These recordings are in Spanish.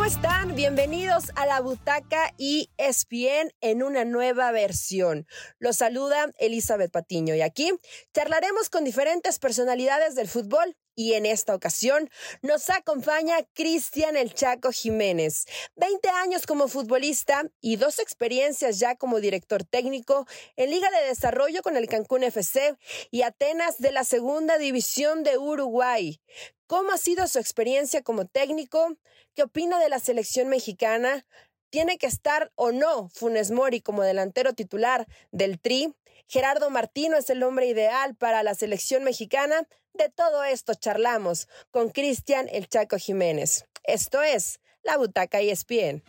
¿Cómo están? Bienvenidos a la Butaca y ESPN en una nueva versión. Los saluda Elizabeth Patiño y aquí charlaremos con diferentes personalidades del fútbol y en esta ocasión nos acompaña Cristian El Chaco Jiménez. 20 años como futbolista y dos experiencias ya como director técnico en Liga de Desarrollo con el Cancún FC y Atenas de la Segunda División de Uruguay. ¿Cómo ha sido su experiencia como técnico? ¿Qué opina de la selección mexicana? ¿Tiene que estar o no Funes Mori como delantero titular del Tri? Gerardo Martino es el hombre ideal para la selección mexicana. De todo esto charlamos con Cristian El Chaco Jiménez. Esto es La Butaca y ESPN.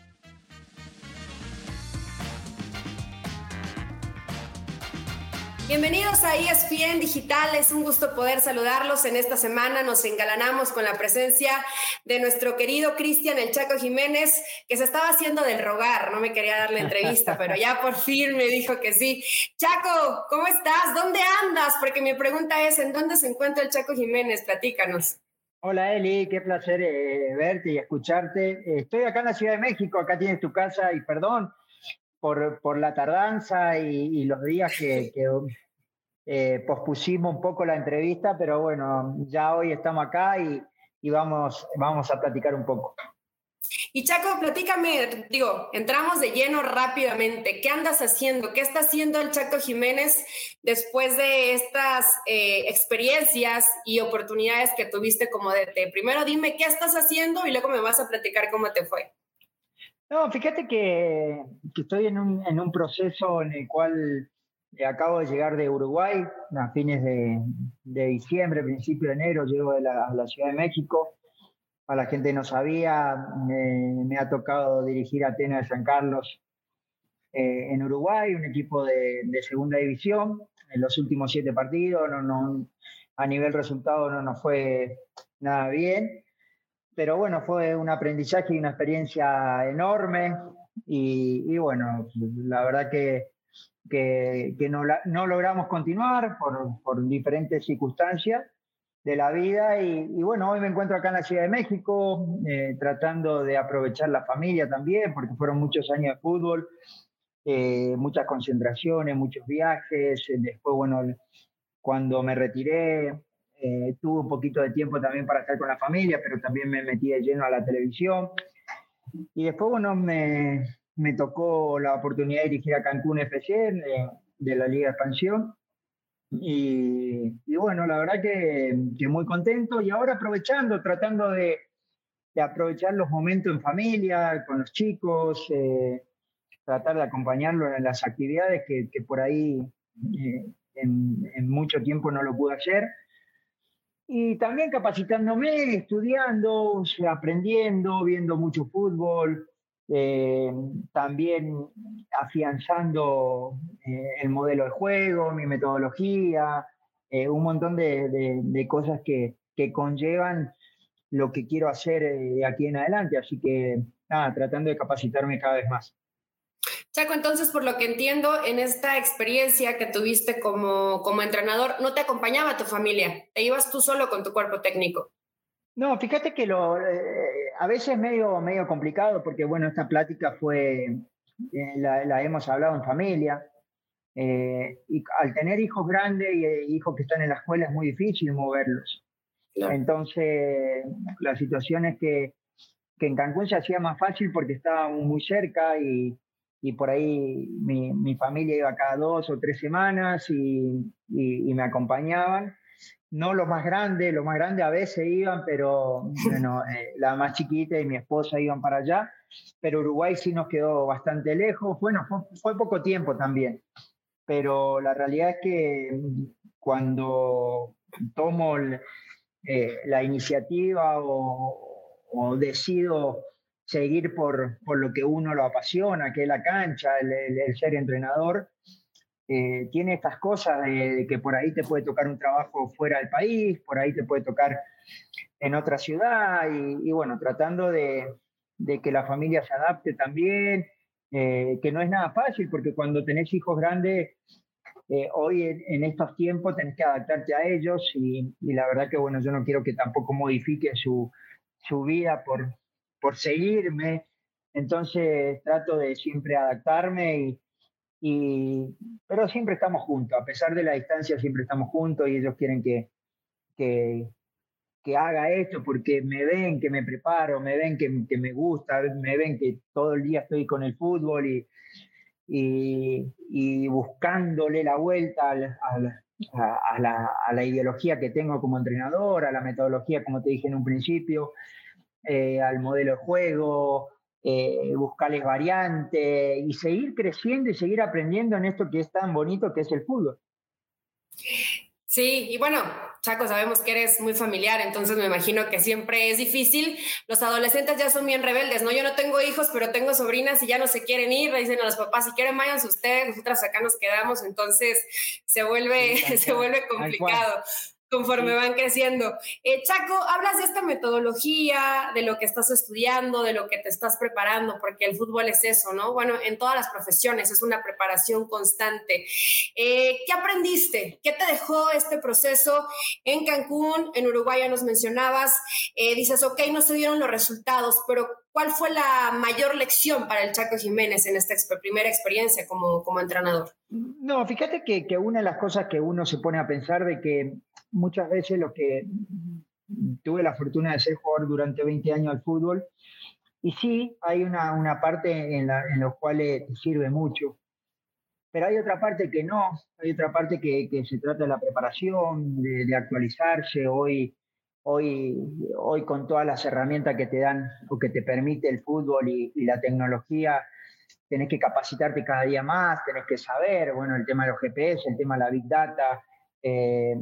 Bienvenidos a ESPN Digital, es un gusto poder saludarlos en esta semana. Nos engalanamos con la presencia de nuestro querido Cristian El Chaco Jiménez, que se estaba haciendo del rogar, no me quería dar la entrevista, pero ya por fin me dijo que sí. Chaco, ¿cómo estás? ¿Dónde andas? Porque mi pregunta es, ¿en dónde se encuentra el Chaco Jiménez? Platícanos. Hola Eli, qué placer eh, verte y escucharte. Estoy acá en la Ciudad de México, acá tienes tu casa y perdón, por, por la tardanza y, los días que, eh, pospusimos un poco la entrevista, pero bueno, ya hoy estamos acá y, y, vamos, vamos a platicar un poco. Y Chaco, platícame, digo, entramos de lleno rápidamente. ¿Qué andas haciendo? ¿Qué está haciendo el Chaco Jiménez después de estas eh, experiencias y oportunidades que tuviste como DT? Primero dime qué estás haciendo y luego me vas a platicar cómo te fue. No, fíjate que, estoy en un, proceso en el cual eh, acabo de llegar de Uruguay a fines de, diciembre, principio de enero, llego de la, Ciudad de México. A la gente no sabía, me ha tocado dirigir Atenas de San Carlos eh, en Uruguay, un equipo de, de, segunda división. En los últimos siete partidos, no, no, a nivel resultado no nos fue nada bien pero bueno, fue un aprendizaje y una experiencia enorme. Y, bueno, la verdad que, que, no, logramos continuar por, por, diferentes circunstancias de la vida. Y, bueno, hoy me encuentro acá en la Ciudad de México eh, tratando de aprovechar la familia también, porque fueron muchos años de fútbol, eh, muchas concentraciones, muchos viajes, después, bueno, cuando me retiré, eh, tuve un poquito de tiempo también para estar con la familia, pero también me metí de lleno a la televisión. Y después, bueno, me, me tocó la oportunidad de dirigir a Cancún FC de, la Liga de Expansión. Y, y, bueno, la verdad que, que, muy contento y ahora aprovechando, tratando de, de, aprovechar los momentos en familia, con los chicos, eh, tratar de acompañarlos en las actividades que, que por ahí eh, en, en, mucho tiempo no lo pude hacer y también capacitándome, estudiando, aprendiendo, viendo mucho fútbol, eh, también afianzando eh, el modelo de juego, mi metodología, eh, un montón de, de, cosas que, que, conllevan lo que quiero hacer aquí en adelante. Así que, nada, tratando de capacitarme cada vez más. Chaco, entonces, por lo que entiendo, en esta experiencia que tuviste como, como entrenador, no te acompañaba tu familia, te ibas tú solo con tu cuerpo técnico. No, fíjate que lo, eh, a veces es medio, medio complicado porque, bueno, esta plática fue, eh, la, hemos hablado en familia, eh, y al tener hijos grandes y hijos que están en la escuela es muy difícil moverlos. Entonces, la situación es que, que en Cancún se hacía más fácil porque estábamos muy cerca y, y por ahí mi, mi, familia iba cada dos o tres semanas y, y, me acompañaban. No los más grandes, los más grandes a veces iban, pero bueno, eh, la más chiquita y mi esposa iban para allá, pero Uruguay sí nos quedó bastante lejos. Bueno, fue, poco tiempo también, pero la realidad es que cuando tomo eh, la iniciativa o, o decido seguir por, por, lo que uno lo apasiona, que es la cancha, el, ser entrenador, eh, tiene estas cosas de, que por ahí te puede tocar un trabajo fuera del país, por ahí te puede tocar en otra ciudad, y, bueno, tratando de, de, que la familia se adapte también, eh, que no es nada fácil, porque cuando tenés hijos grandes, eh, hoy en, estos tiempos tenés que adaptarte a ellos, y, la verdad que bueno, yo no quiero que tampoco modifique su, su vida por, por seguirme. Entonces trato de siempre adaptarme y, y, pero siempre estamos juntos, a pesar de la distancia siempre estamos juntos y ellos quieren que, que, que haga esto porque me ven que me preparo, me ven que, que, me gusta, me ven que todo el día estoy con el fútbol y, y, y buscándole la vuelta a, a, la, a, la, ideología que tengo como entrenador, a la metodología, como te dije en un principio, eh, al modelo de juego, eh, buscarles variantes y seguir creciendo y seguir aprendiendo en esto que es tan bonito que es el fútbol. Sí, y bueno, Chaco, sabemos que eres muy familiar, entonces me imagino que siempre es difícil. Los adolescentes ya son bien rebeldes, ¿no? Yo no tengo hijos, pero tengo sobrinas y ya no se quieren ir, le dicen a los papás, si quieren váyanse ustedes, nosotras acá nos quedamos, entonces se vuelve, se vuelve complicado conforme van creciendo. Eh, Chaco, hablas de esta metodología, de lo que estás estudiando, de lo que te estás preparando, porque el fútbol es eso, ¿no? Bueno, en todas las profesiones es una preparación constante. Eh, ¿Qué aprendiste? ¿Qué te dejó este proceso en Cancún? En Uruguay ya nos mencionabas. Eh, dices, ok, no se dieron los resultados, pero ¿cuál fue la mayor lección para el Chaco Jiménez en esta primera experiencia como, como entrenador? No, fíjate que, que una de las cosas que uno se pone a pensar de que muchas veces lo que tuve la fortuna de ser jugador durante 20 años al fútbol, y sí, hay una, una parte en la en los cuales te sirve mucho, pero hay otra parte que no, hay otra parte que, que se trata de la preparación, de, de, actualizarse. Hoy, hoy, hoy con todas las herramientas que te dan o que te permite el fútbol y, y la tecnología, tenés que capacitarte cada día más, tenés que saber, bueno, el tema de los GPS, el tema de la Big Data, eh,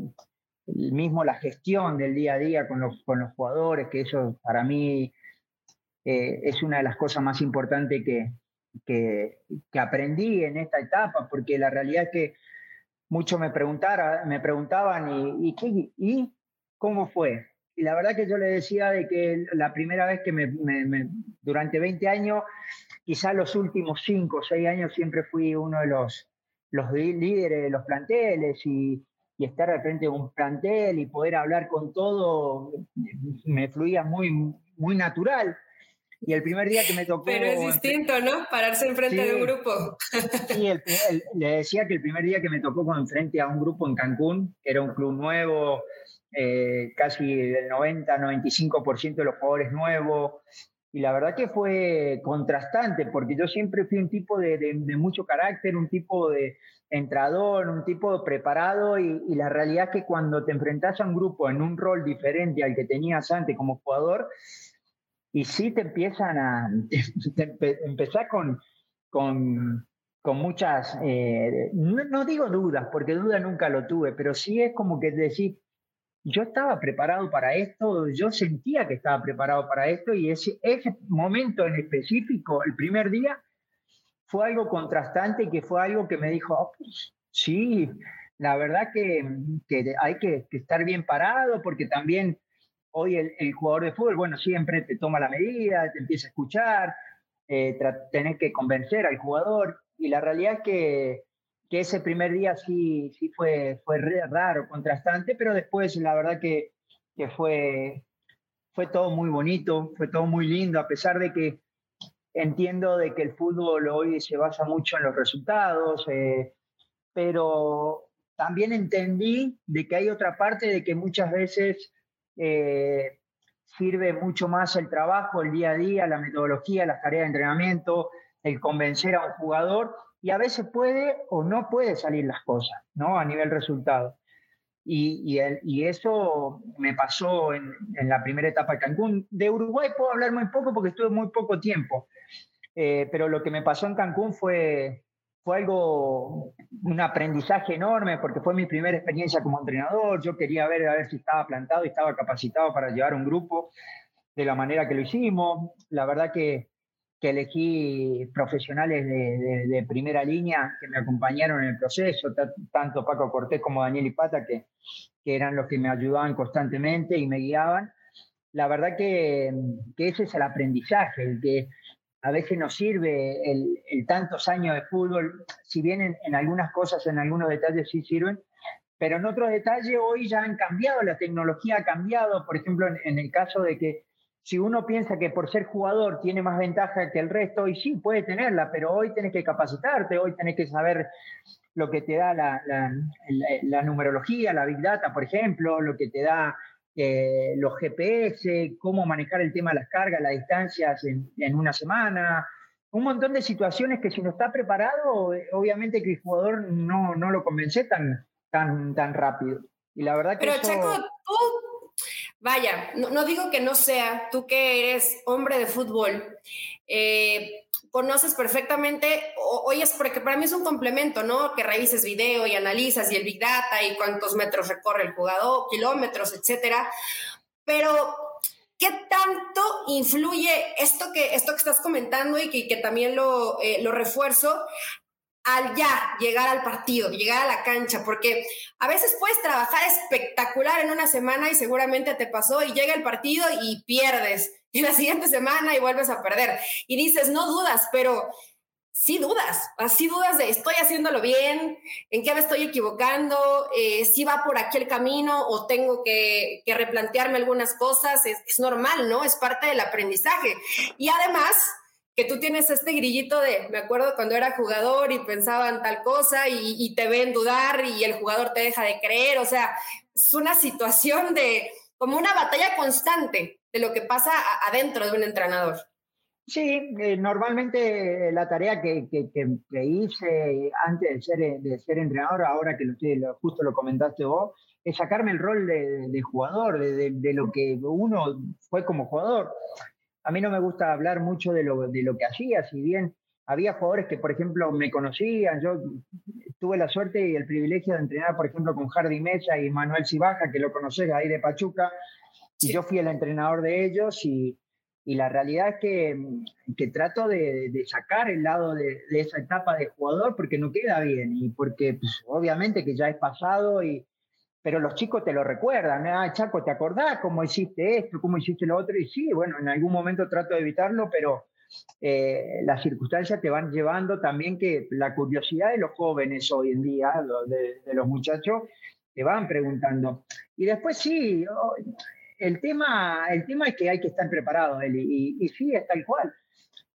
mismo la gestión del día a día con los, con los jugadores, que eso para mí eh, es una de las cosas más importantes que, que, que, aprendí en esta etapa, porque la realidad es que muchos me, me preguntaban, ¿y, y, ¿y cómo fue? Y la verdad que yo le decía de que la primera vez que me, me, durante 20 años, quizás los últimos 5 o 6 años siempre fui uno de los, los líderes de los planteles y, y estar al frente de un plantel y poder hablar con todo me fluía muy, muy natural. Y el primer día que me tocó... Pero es distinto, ¿no? Pararse enfrente de un grupo. Sí, le decía que el primer día que me tocó con enfrente a un grupo en Cancún, que era un club nuevo, eh, casi del 90-95% de los jugadores nuevos, y la verdad que fue contrastante, porque yo siempre fui un tipo de, de, mucho carácter, un tipo de, entrador, un tipo preparado y, y, la realidad es que cuando te enfrentas a un grupo en un rol diferente al que tenías antes como jugador, y sí te empiezan a te, empezar con, con, con muchas, eh, no, no, digo dudas, porque duda nunca lo tuve, pero sí es como que decir, yo estaba preparado para esto, yo sentía que estaba preparado para esto y ese, ese momento en específico, el primer día, fue algo contrastante que fue algo que me dijo, sí, la verdad que, que hay que, estar bien parado porque también hoy el, jugador de fútbol, bueno, siempre te toma la medida, te empieza a escuchar, eh, que convencer al jugador y la realidad es que, que ese primer día sí, sí fue, fue raro, contrastante, pero después la verdad que, que fue, fue todo muy bonito, fue todo muy lindo, a pesar de que Entiendo de que el fútbol hoy se basa mucho en los resultados, eh, pero también entendí de que hay otra parte de que muchas veces eh, sirve mucho más el trabajo, el día a día, la metodología, las tareas de entrenamiento, el convencer a un jugador y a veces puede o no puede salir las cosas, ¿no? A nivel resultado. Y, y, eso me pasó en, en, la primera etapa de Cancún. De Uruguay puedo hablar muy poco porque estuve muy poco tiempo, eh, pero lo que me pasó en Cancún fue, fue algo, un aprendizaje enorme porque fue mi primera experiencia como entrenador. Yo quería ver a ver si estaba plantado y estaba capacitado para llevar un grupo de la manera que lo hicimos. La verdad que que elegí profesionales de, primera línea que me acompañaron en el proceso, tanto Paco Cortés como Daniel Ipata, que, que eran los que me ayudaban constantemente y me guiaban. La verdad que, que ese es el aprendizaje, el que a veces nos sirve el, el tantos años de fútbol, si bien en, en, algunas cosas, en algunos detalles sí sirven, pero en otros detalles hoy ya han cambiado, la tecnología ha cambiado, por ejemplo, en el caso de que si uno piensa que por ser jugador tiene más ventaja que el resto, y sí, puede tenerla, pero hoy tenés que capacitarte, hoy tenés que saber lo que te da la, la, numerología, la Big Data, por ejemplo, lo que te da eh, los GPS, cómo manejar el tema de las cargas, las distancias en, en, una semana, un montón de situaciones que si no está preparado, obviamente que el jugador no, no lo convence tan, tan, tan rápido. Y la verdad que Pero Checo, tú Vaya, no, digo que no sea, tú que eres hombre de fútbol, eh, conoces perfectamente, oyes, porque para mí es un complemento, ¿no? Que revises video y analizas y el Big Data y cuántos metros recorre el jugador, kilómetros, etcétera. Pero, ¿qué tanto influye esto que, esto que estás comentando y que, también lo, eh, lo refuerzo al ya llegar al partido, llegar a la cancha, porque a veces puedes trabajar espectacular en una semana y seguramente te pasó y llega el partido y pierdes, y la siguiente semana y vuelves a perder. Y dices, no dudas, pero sí dudas, así dudas de estoy haciéndolo bien, en qué me estoy equivocando, eh, si va por aquí el camino o tengo que, replantearme algunas cosas, es, es normal, ¿no? Es parte del aprendizaje. Y además que tú tienes este grillito de, me acuerdo cuando era jugador y pensaban tal cosa y, te ven dudar y el jugador te deja de creer, o sea, es una situación de como una batalla constante de lo que pasa adentro de un entrenador. Sí, eh, normalmente la tarea que, que, hice antes de ser, de ser entrenador, ahora que lo, justo lo comentaste vos, es sacarme el rol de, jugador, de, lo que uno fue como jugador a mí no me gusta hablar mucho de lo, de lo que hacía, si bien había jugadores que, por ejemplo, me conocían. Yo tuve la suerte y el privilegio de entrenar, por ejemplo, con Hardy Mesa y Manuel Cibaja, que lo conoces ahí de Pachuca, y yo fui el entrenador de ellos y, la realidad es que, que trato de, sacar el lado de, esa etapa de jugador porque no queda bien y porque pues, obviamente que ya es pasado y, pero los chicos te lo recuerdan, ah, Chaco, ¿te acordás cómo hiciste esto, cómo hiciste lo otro? Y sí, bueno, en algún momento trato de evitarlo, pero eh, las circunstancias te van llevando también que la curiosidad de los jóvenes hoy en día, de, los muchachos, te van preguntando. Y después sí, el tema, el tema es que hay que estar preparado, y, y, sí, es tal cual.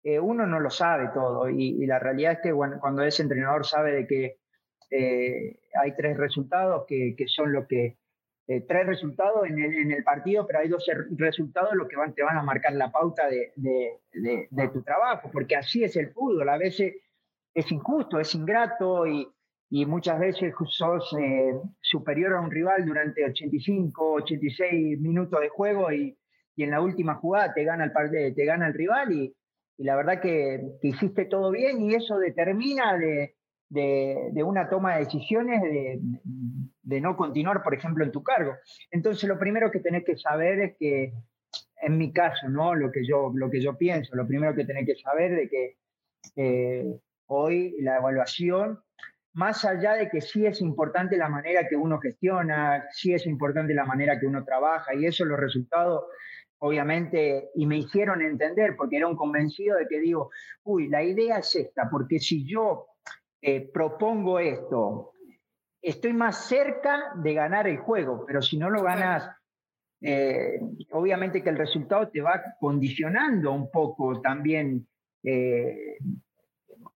Eh, uno no lo sabe todo, y, la realidad es que cuando ese entrenador sabe de que eh, hay tres resultados que, son lo que, eh, tres resultados en el, partido, pero hay dos resultados los que te van a marcar la pauta de, tu trabajo, porque así es el fútbol, a veces es injusto, es ingrato y, muchas veces sos eh, superior a un rival durante 85, 86 minutos de juego y, en la última jugada te gana el, te gana el rival y, la verdad que, hiciste todo bien y eso determina de, de, una toma de decisiones de, no continuar, por ejemplo, en tu cargo. Entonces, lo primero que tenés que saber es que, en mi caso, ¿no? lo, que yo, lo que yo pienso, lo primero que tenés que saber de que eh, hoy la evaluación, más allá de que sí es importante la manera que uno gestiona, sí es importante la manera que uno trabaja, y eso los resultados obviamente, y me hicieron entender, porque era un convencido de que digo, uy, la idea es esta, porque si yo eh, propongo esto, estoy más cerca de ganar el juego, pero si no lo ganas, eh, obviamente que el resultado te va condicionando un poco también eh,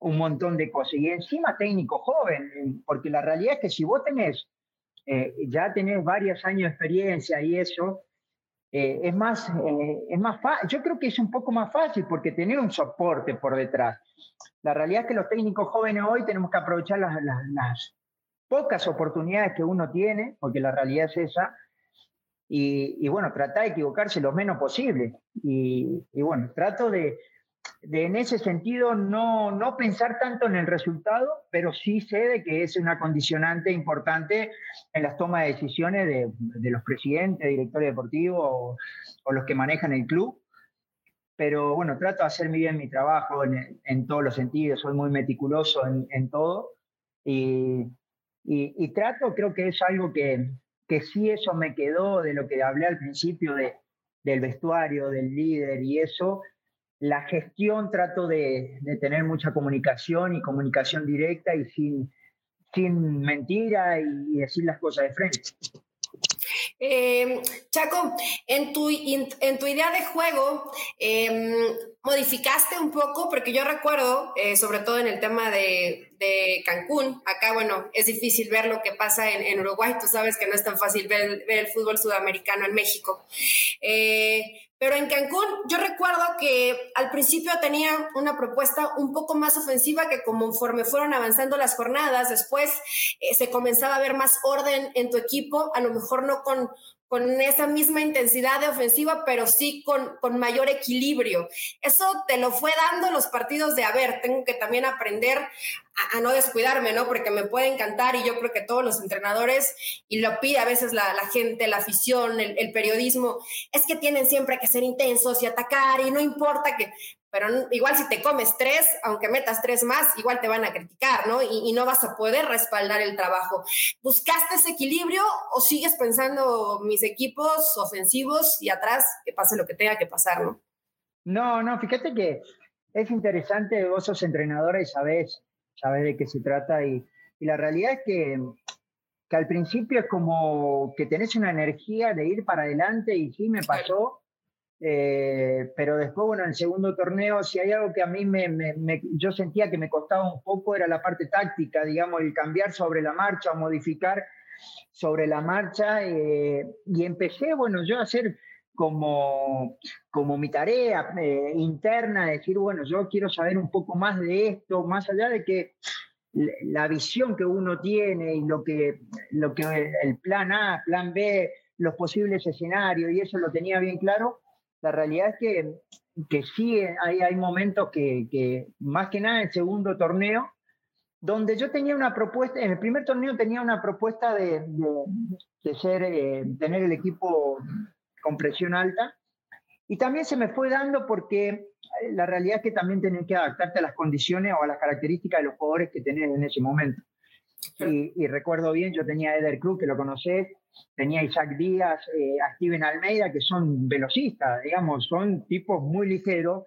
un montón de cosas. Y encima técnico joven, porque la realidad es que si vos tenés, ya tenés varios años de experiencia y eso, es más, es más yo creo que es un poco más fácil porque tener un soporte por detrás. La realidad es que los técnicos jóvenes hoy tenemos que aprovechar las, pocas oportunidades que uno tiene, porque la realidad es esa, y, bueno, tratar de equivocarse lo menos posible. Y, bueno, trato de, en ese sentido no, no pensar tanto en el resultado, pero sí sé de que es una condicionante importante en las tomas de decisiones de, los presidentes, directores deportivos o los que manejan el club. Pero bueno, trato de hacer bien mi trabajo en, todos los sentidos, soy muy meticuloso en, todo. Y, y, trato, creo que es algo que, que sí eso me quedó de lo que hablé al principio de, del vestuario, del líder y eso, la gestión trato de, de tener mucha comunicación y comunicación directa y sin, sin mentira y decir las cosas de frente. Eh, Chaco, en tu, en tu idea de juego, em, modificaste un poco, porque yo recuerdo, eh, sobre todo en el tema de, Cancún, acá, bueno, es difícil ver lo que pasa en, Uruguay, tú sabes que no es tan fácil ver, ver el fútbol sudamericano en México. Eh, pero en Cancún yo recuerdo que al principio tenía una propuesta un poco más ofensiva que conforme fueron avanzando las jornadas, después eh, se comenzaba a ver más orden en tu equipo, a lo mejor no con, con esa misma intensidad de ofensiva, pero sí con, con mayor equilibrio. Eso te lo fue dando los partidos de, a ver, tengo que también aprender a, no descuidarme, ¿no? Porque me puede encantar y yo creo que todos los entrenadores, y lo pide a veces la, gente, la afición, el, el, periodismo, es que tienen siempre que ser intensos y atacar y no importa que, pero igual si te comes tres, aunque metas tres más, igual te van a criticar, ¿no? Y, no vas a poder respaldar el trabajo. ¿Buscaste ese equilibrio o sigues pensando mis equipos ofensivos y atrás que pase lo que tenga que pasar, ¿no? No, no, fíjate que es interesante, vos sos entrenadora y sabés, sabés de qué se trata y, la realidad es que, que al principio es como que tenés una energía de ir para adelante y sí me pasó. Eh, pero después, bueno, en el segundo torneo, si hay algo que a mí me, yo sentía que me costaba un poco, era la parte táctica, digamos, el cambiar sobre la marcha o modificar sobre la marcha. Eh, y empecé, bueno, yo a hacer como, como mi tarea eh, interna, decir, bueno, yo quiero saber un poco más de esto, más allá de que la visión que uno tiene y lo que, lo que el plan A, plan B, los posibles escenarios, y eso lo tenía bien claro, la realidad es que, que sí hay, hay momentos que, más que nada en el segundo torneo, donde yo tenía una propuesta, en el primer torneo tenía una propuesta de, de, ser, eh, tener el equipo con presión alta, y también se me fue dando porque eh, la realidad es que también tenés que adaptarte a las condiciones o a las características de los jugadores que tenés en ese momento. Y, recuerdo bien, yo tenía a Eder Cruz, que lo conocés, tenía a Isaac Díaz, eh, a Steven Almeida, que son velocistas, digamos, son tipos muy ligeros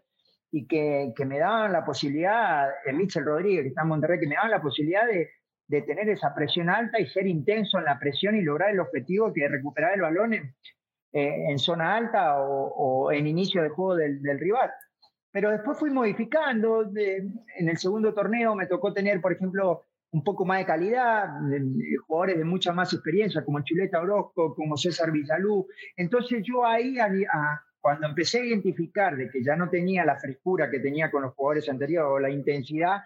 y que, que me daban la posibilidad, de Mitchell Rodríguez, que está en Monterrey, que me daban la posibilidad de, de, tener esa presión alta y ser intenso en la presión y lograr el objetivo que es recuperar el balón en, eh, zona alta o, en inicio de juego del rival. Pero después fui modificando, en el segundo torneo me tocó tener, por ejemplo, un poco más de calidad, jugadores de mucha más experiencia, como Chuleta Orozco, como César Villalú. Entonces yo ahí, cuando empecé a identificar de que ya no tenía la frescura que tenía con los jugadores anteriores o la intensidad,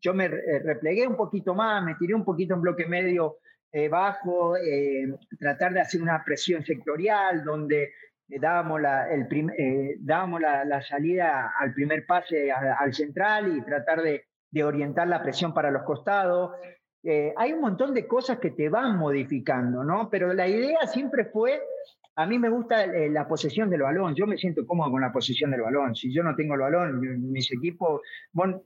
yo me eh, replegué un poquito más, me tiré un poquito en bloque medio eh, bajo, eh, tratar de hacer una presión sectorial donde dábamos, la, el dábamos la, salida al primer pase al central y tratar de de orientar la presión para los costados. Eh, hay un montón de cosas que te van modificando, ¿no? Pero la idea siempre fue, a mí me gusta eh, la posesión del balón, yo me siento cómodo con la posesión del balón. Si yo no tengo el balón, mis equipos, bueno,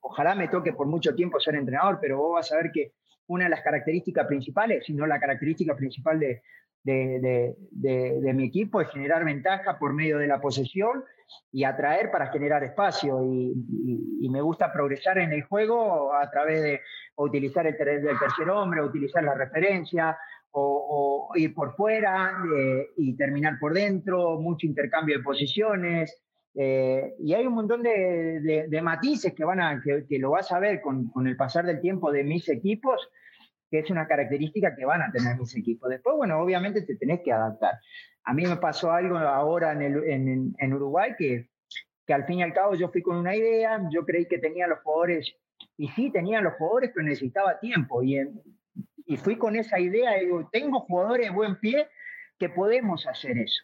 ojalá me toque por mucho tiempo ser entrenador, pero vos vas a ver que una de las características principales, si no la característica principal de, de, de, mi equipo es generar ventaja por medio de la posesión y atraer para generar espacio. Y, me gusta progresar en el juego a través de utilizar el, tercer hombre, utilizar la referencia, o, ir por fuera eh, y terminar por dentro, mucho intercambio de posiciones. Eh, y hay un montón de, matices que, van a, que, lo vas a ver con, con el pasar del tiempo de mis equipos que es una característica que van a tener mis equipos. Después, bueno, obviamente te tenés que adaptar. A mí me pasó algo ahora en, Uruguay que, que al fin y al cabo yo fui con una idea, yo creí que tenía los jugadores, y sí, tenía los jugadores, pero necesitaba tiempo. Y, y fui con esa idea, digo, tengo jugadores de buen pie que podemos hacer eso.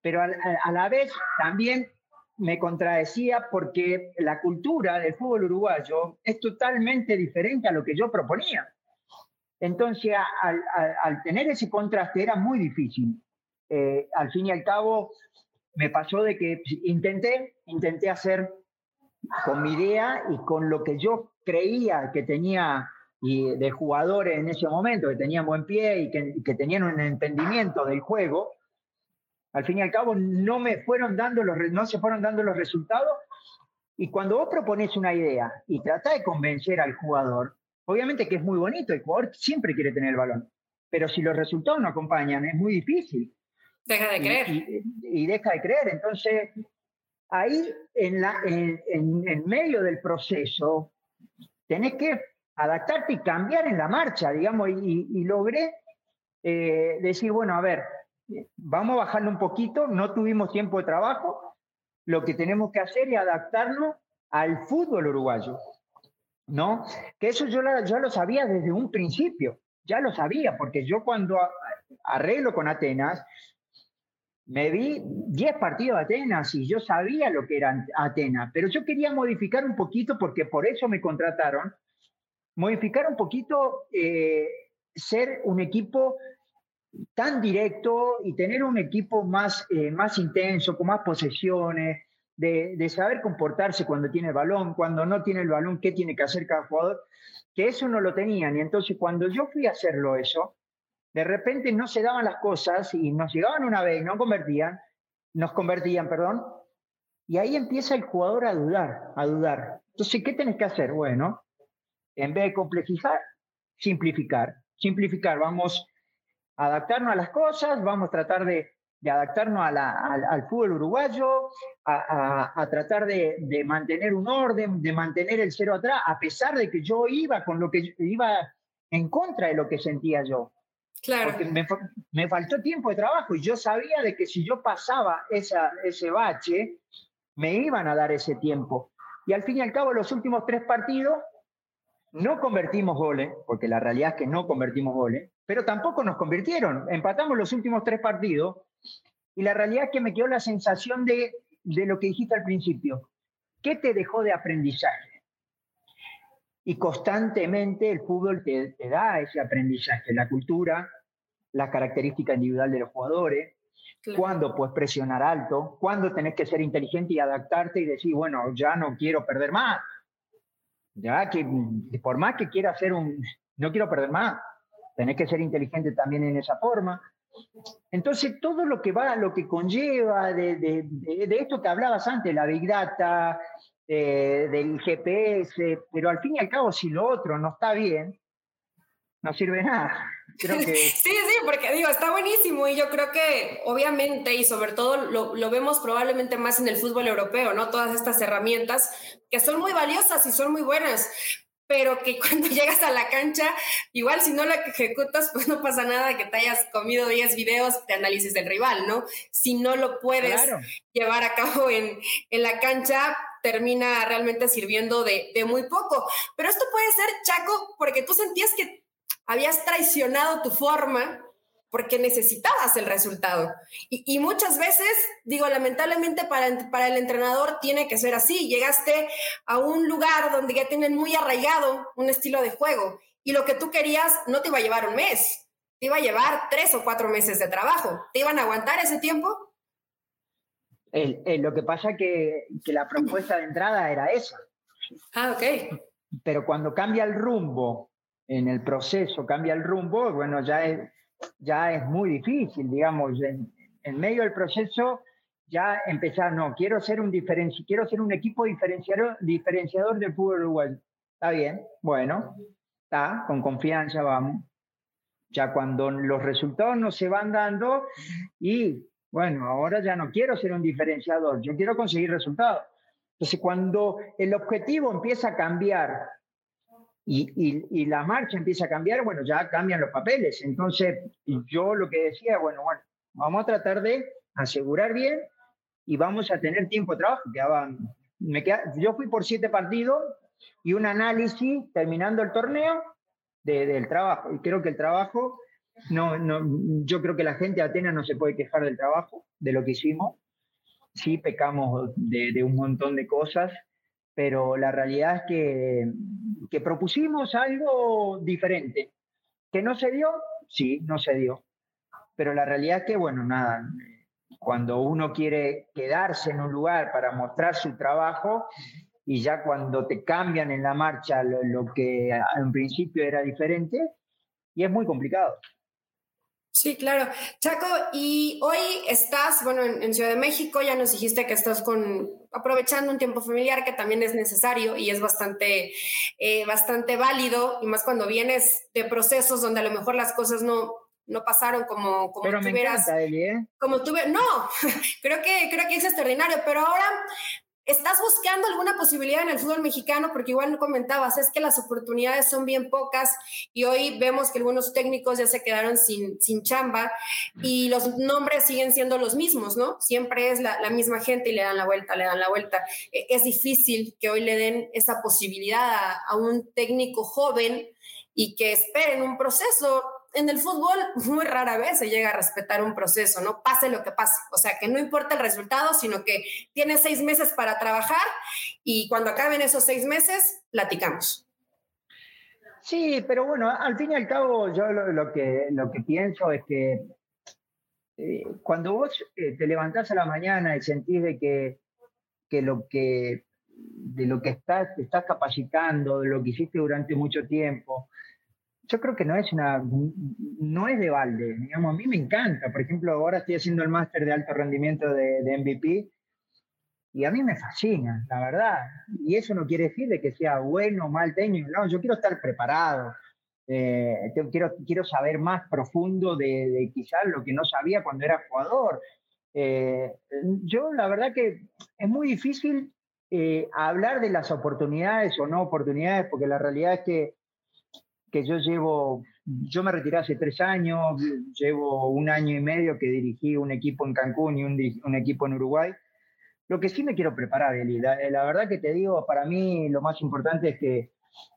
Pero a la vez también me contradecía porque la cultura del fútbol uruguayo es totalmente diferente a lo que yo proponía. Entonces, al, tener ese contraste era muy difícil. Eh, al fin y al cabo, me pasó de que intenté, intenté hacer con mi idea y con lo que yo creía que tenía y de jugadores en ese momento, que tenían buen pie y que, tenían un entendimiento del juego, al fin y al cabo no me fueron dando los, no se fueron dando los resultados. Y cuando vos propones una idea y tratás de convencer al jugador, obviamente que es muy bonito, el jugador siempre quiere tener el balón, pero si los resultados no acompañan, es muy difícil. Deja de creer. Y, deja de creer. Entonces, ahí en, la, en, medio del proceso, tenés que adaptarte y cambiar en la marcha, digamos, y, logré eh, decir, bueno, a ver, vamos a bajarlo un poquito, no tuvimos tiempo de trabajo, lo que tenemos que hacer es adaptarnos al fútbol uruguayo, ¿no? Que eso yo, ya lo sabía desde un principio, ya lo sabía, porque yo cuando arreglo con Atenas, me vi 10 partidos de Atenas y yo sabía lo que era Atenas, pero yo quería modificar un poquito, porque por eso me contrataron, modificar un poquito, eh, ser un equipo tan directo y tener un equipo más, eh, más intenso, con más posesiones, de, saber comportarse cuando tiene el balón, cuando no tiene el balón, qué tiene que hacer cada jugador, que eso no lo tenían. Y entonces cuando yo fui a hacerlo eso, de repente no se daban las cosas y nos llegaban una vez y no convertían, nos convertían, perdón, y ahí empieza el jugador a dudar, a dudar. Entonces, ¿qué tenés que hacer? Bueno, en vez de complejizar, simplificar. Simplificar, vamos a adaptarnos a las cosas, vamos a tratar de, adaptarnos al, fútbol uruguayo, a, tratar de, de, mantener un orden, de mantener el cero atrás, a pesar de que yo iba con lo que iba en contra de lo que sentía yo. Claro. Porque me, faltó tiempo de trabajo y yo sabía de que si yo pasaba esa, ese bache, me iban a dar ese tiempo. Y al fin y al cabo, los últimos tres partidos no convertimos goles, porque la realidad es que no convertimos goles, pero tampoco nos convirtieron. Empatamos los últimos tres partidos y la realidad es que me quedó la sensación de, de lo que dijiste al principio. ¿Qué te dejó de aprendizaje? y constantemente el fútbol te, da ese aprendizaje, la cultura, la característica individual de los jugadores, cuándo puedes presionar alto, cuándo tenés que ser inteligente y adaptarte y decir, bueno, ya no quiero perder más. Ya que por más que quiera hacer un, no quiero perder más, tenés que ser inteligente también en esa forma. Entonces, todo lo que va, lo que conlleva de, de, de esto que hablabas antes, la Big Data, eh, del GPS, pero al fin y al cabo, si lo otro no está bien, no sirve nada. Creo que... Sí, sí, porque digo, está buenísimo y yo creo que obviamente y sobre todo lo, lo, vemos probablemente más en el fútbol europeo, ¿no? Todas estas herramientas que son muy valiosas y son muy buenas, pero que cuando llegas a la cancha, igual si no la ejecutas, pues no pasa nada que te hayas comido 10 videos de análisis del rival, ¿no? Si no lo puedes llevar a cabo en, en, la cancha, termina realmente sirviendo de, de muy poco. Pero esto puede ser, Chaco, porque tú sentías que habías traicionado tu forma porque necesitabas el resultado. Y, muchas veces, digo, lamentablemente para, para el entrenador tiene que ser así. Llegaste a un lugar donde ya tienen muy arraigado un estilo de juego y lo que tú querías no te iba a llevar un mes, te iba a llevar tres o cuatro meses de trabajo. ¿Te iban a aguantar ese tiempo? lo que pasa que, que la propuesta de entrada era esa. Ah, ok. Pero cuando cambia el rumbo, en el proceso cambia el rumbo, bueno, ya es ya es muy difícil, digamos, en, medio del proceso ya empezar, no, quiero ser un diferenci quiero ser un equipo diferenciador, diferenciador del fútbol uruguayo. Está bien, bueno, está, con confianza vamos. Ya cuando los resultados no se van dando y bueno, ahora ya no quiero ser un diferenciador, yo quiero conseguir resultados. Entonces, cuando el objetivo empieza a cambiar y, la marcha empieza a cambiar, bueno, ya cambian los papeles. Entonces, yo lo que decía, bueno, bueno, vamos a tratar de asegurar bien y vamos a tener tiempo de trabajo. me yo fui por siete partidos y un análisis terminando el torneo del trabajo. Y creo que el trabajo, no, no, yo creo que la gente de Atenas no se puede quejar del trabajo, de lo que hicimos. Sí, pecamos de un montón de cosas, pero la realidad es que, propusimos algo diferente. ¿Que no se dio? Sí, no se dio. Pero la realidad es que, bueno, nada, cuando uno quiere quedarse en un lugar para mostrar su trabajo y ya cuando te cambian en la marcha lo que en principio era diferente, y es muy complicado. Sí, claro. Chaco, y hoy estás, bueno, en, Ciudad de México, ya nos dijiste que estás con aprovechando un tiempo familiar que también es necesario y es bastante, eh, bastante válido, y más cuando vienes de procesos donde a lo mejor las cosas no, no pasaron como, como pero me encanta, Eli, ¿eh? Como tuve, no, creo que, creo que es extraordinario, pero ahora ¿Estás buscando alguna posibilidad en el fútbol mexicano? Porque igual comentabas, es que las oportunidades son bien pocas y hoy vemos que algunos técnicos ya se quedaron sin, sin chamba y los nombres siguen siendo los mismos, ¿no? Siempre es la, misma gente y le dan la vuelta, le dan la vuelta. E, es difícil que hoy le den esa posibilidad a, a un técnico joven y que esperen un proceso en el fútbol muy rara vez se llega a respetar un proceso, ¿no? Pase lo que pase. O sea, que no importa el resultado, sino que tienes seis meses para trabajar y cuando acaben esos seis meses, platicamos. Sí, pero bueno, al fin y al cabo yo lo, que, lo que pienso es que eh, cuando vos eh, te levantás a la mañana y sentís de que, que lo que de lo que estás, te estás capacitando, de lo que hiciste durante mucho tiempo, yo creo que no es una, no es de balde, digamos, a mí me encanta, por ejemplo, ahora estoy haciendo el máster de alto rendimiento de, de, MVP y a mí me fascina, la verdad, y eso no quiere decir de que sea bueno o mal técnico, no, yo quiero estar preparado, eh, quiero, quiero saber más profundo de, de, quizás lo que no sabía cuando era jugador. Eh, yo la verdad que es muy difícil eh, hablar de las oportunidades o no oportunidades, porque la realidad es que que yo llevo, yo me retiré hace tres años, llevo un año y medio que dirigí un equipo en Cancún y un, equipo en Uruguay. Lo que sí me quiero preparar, Eli, la, verdad que te digo, para mí lo más importante es que,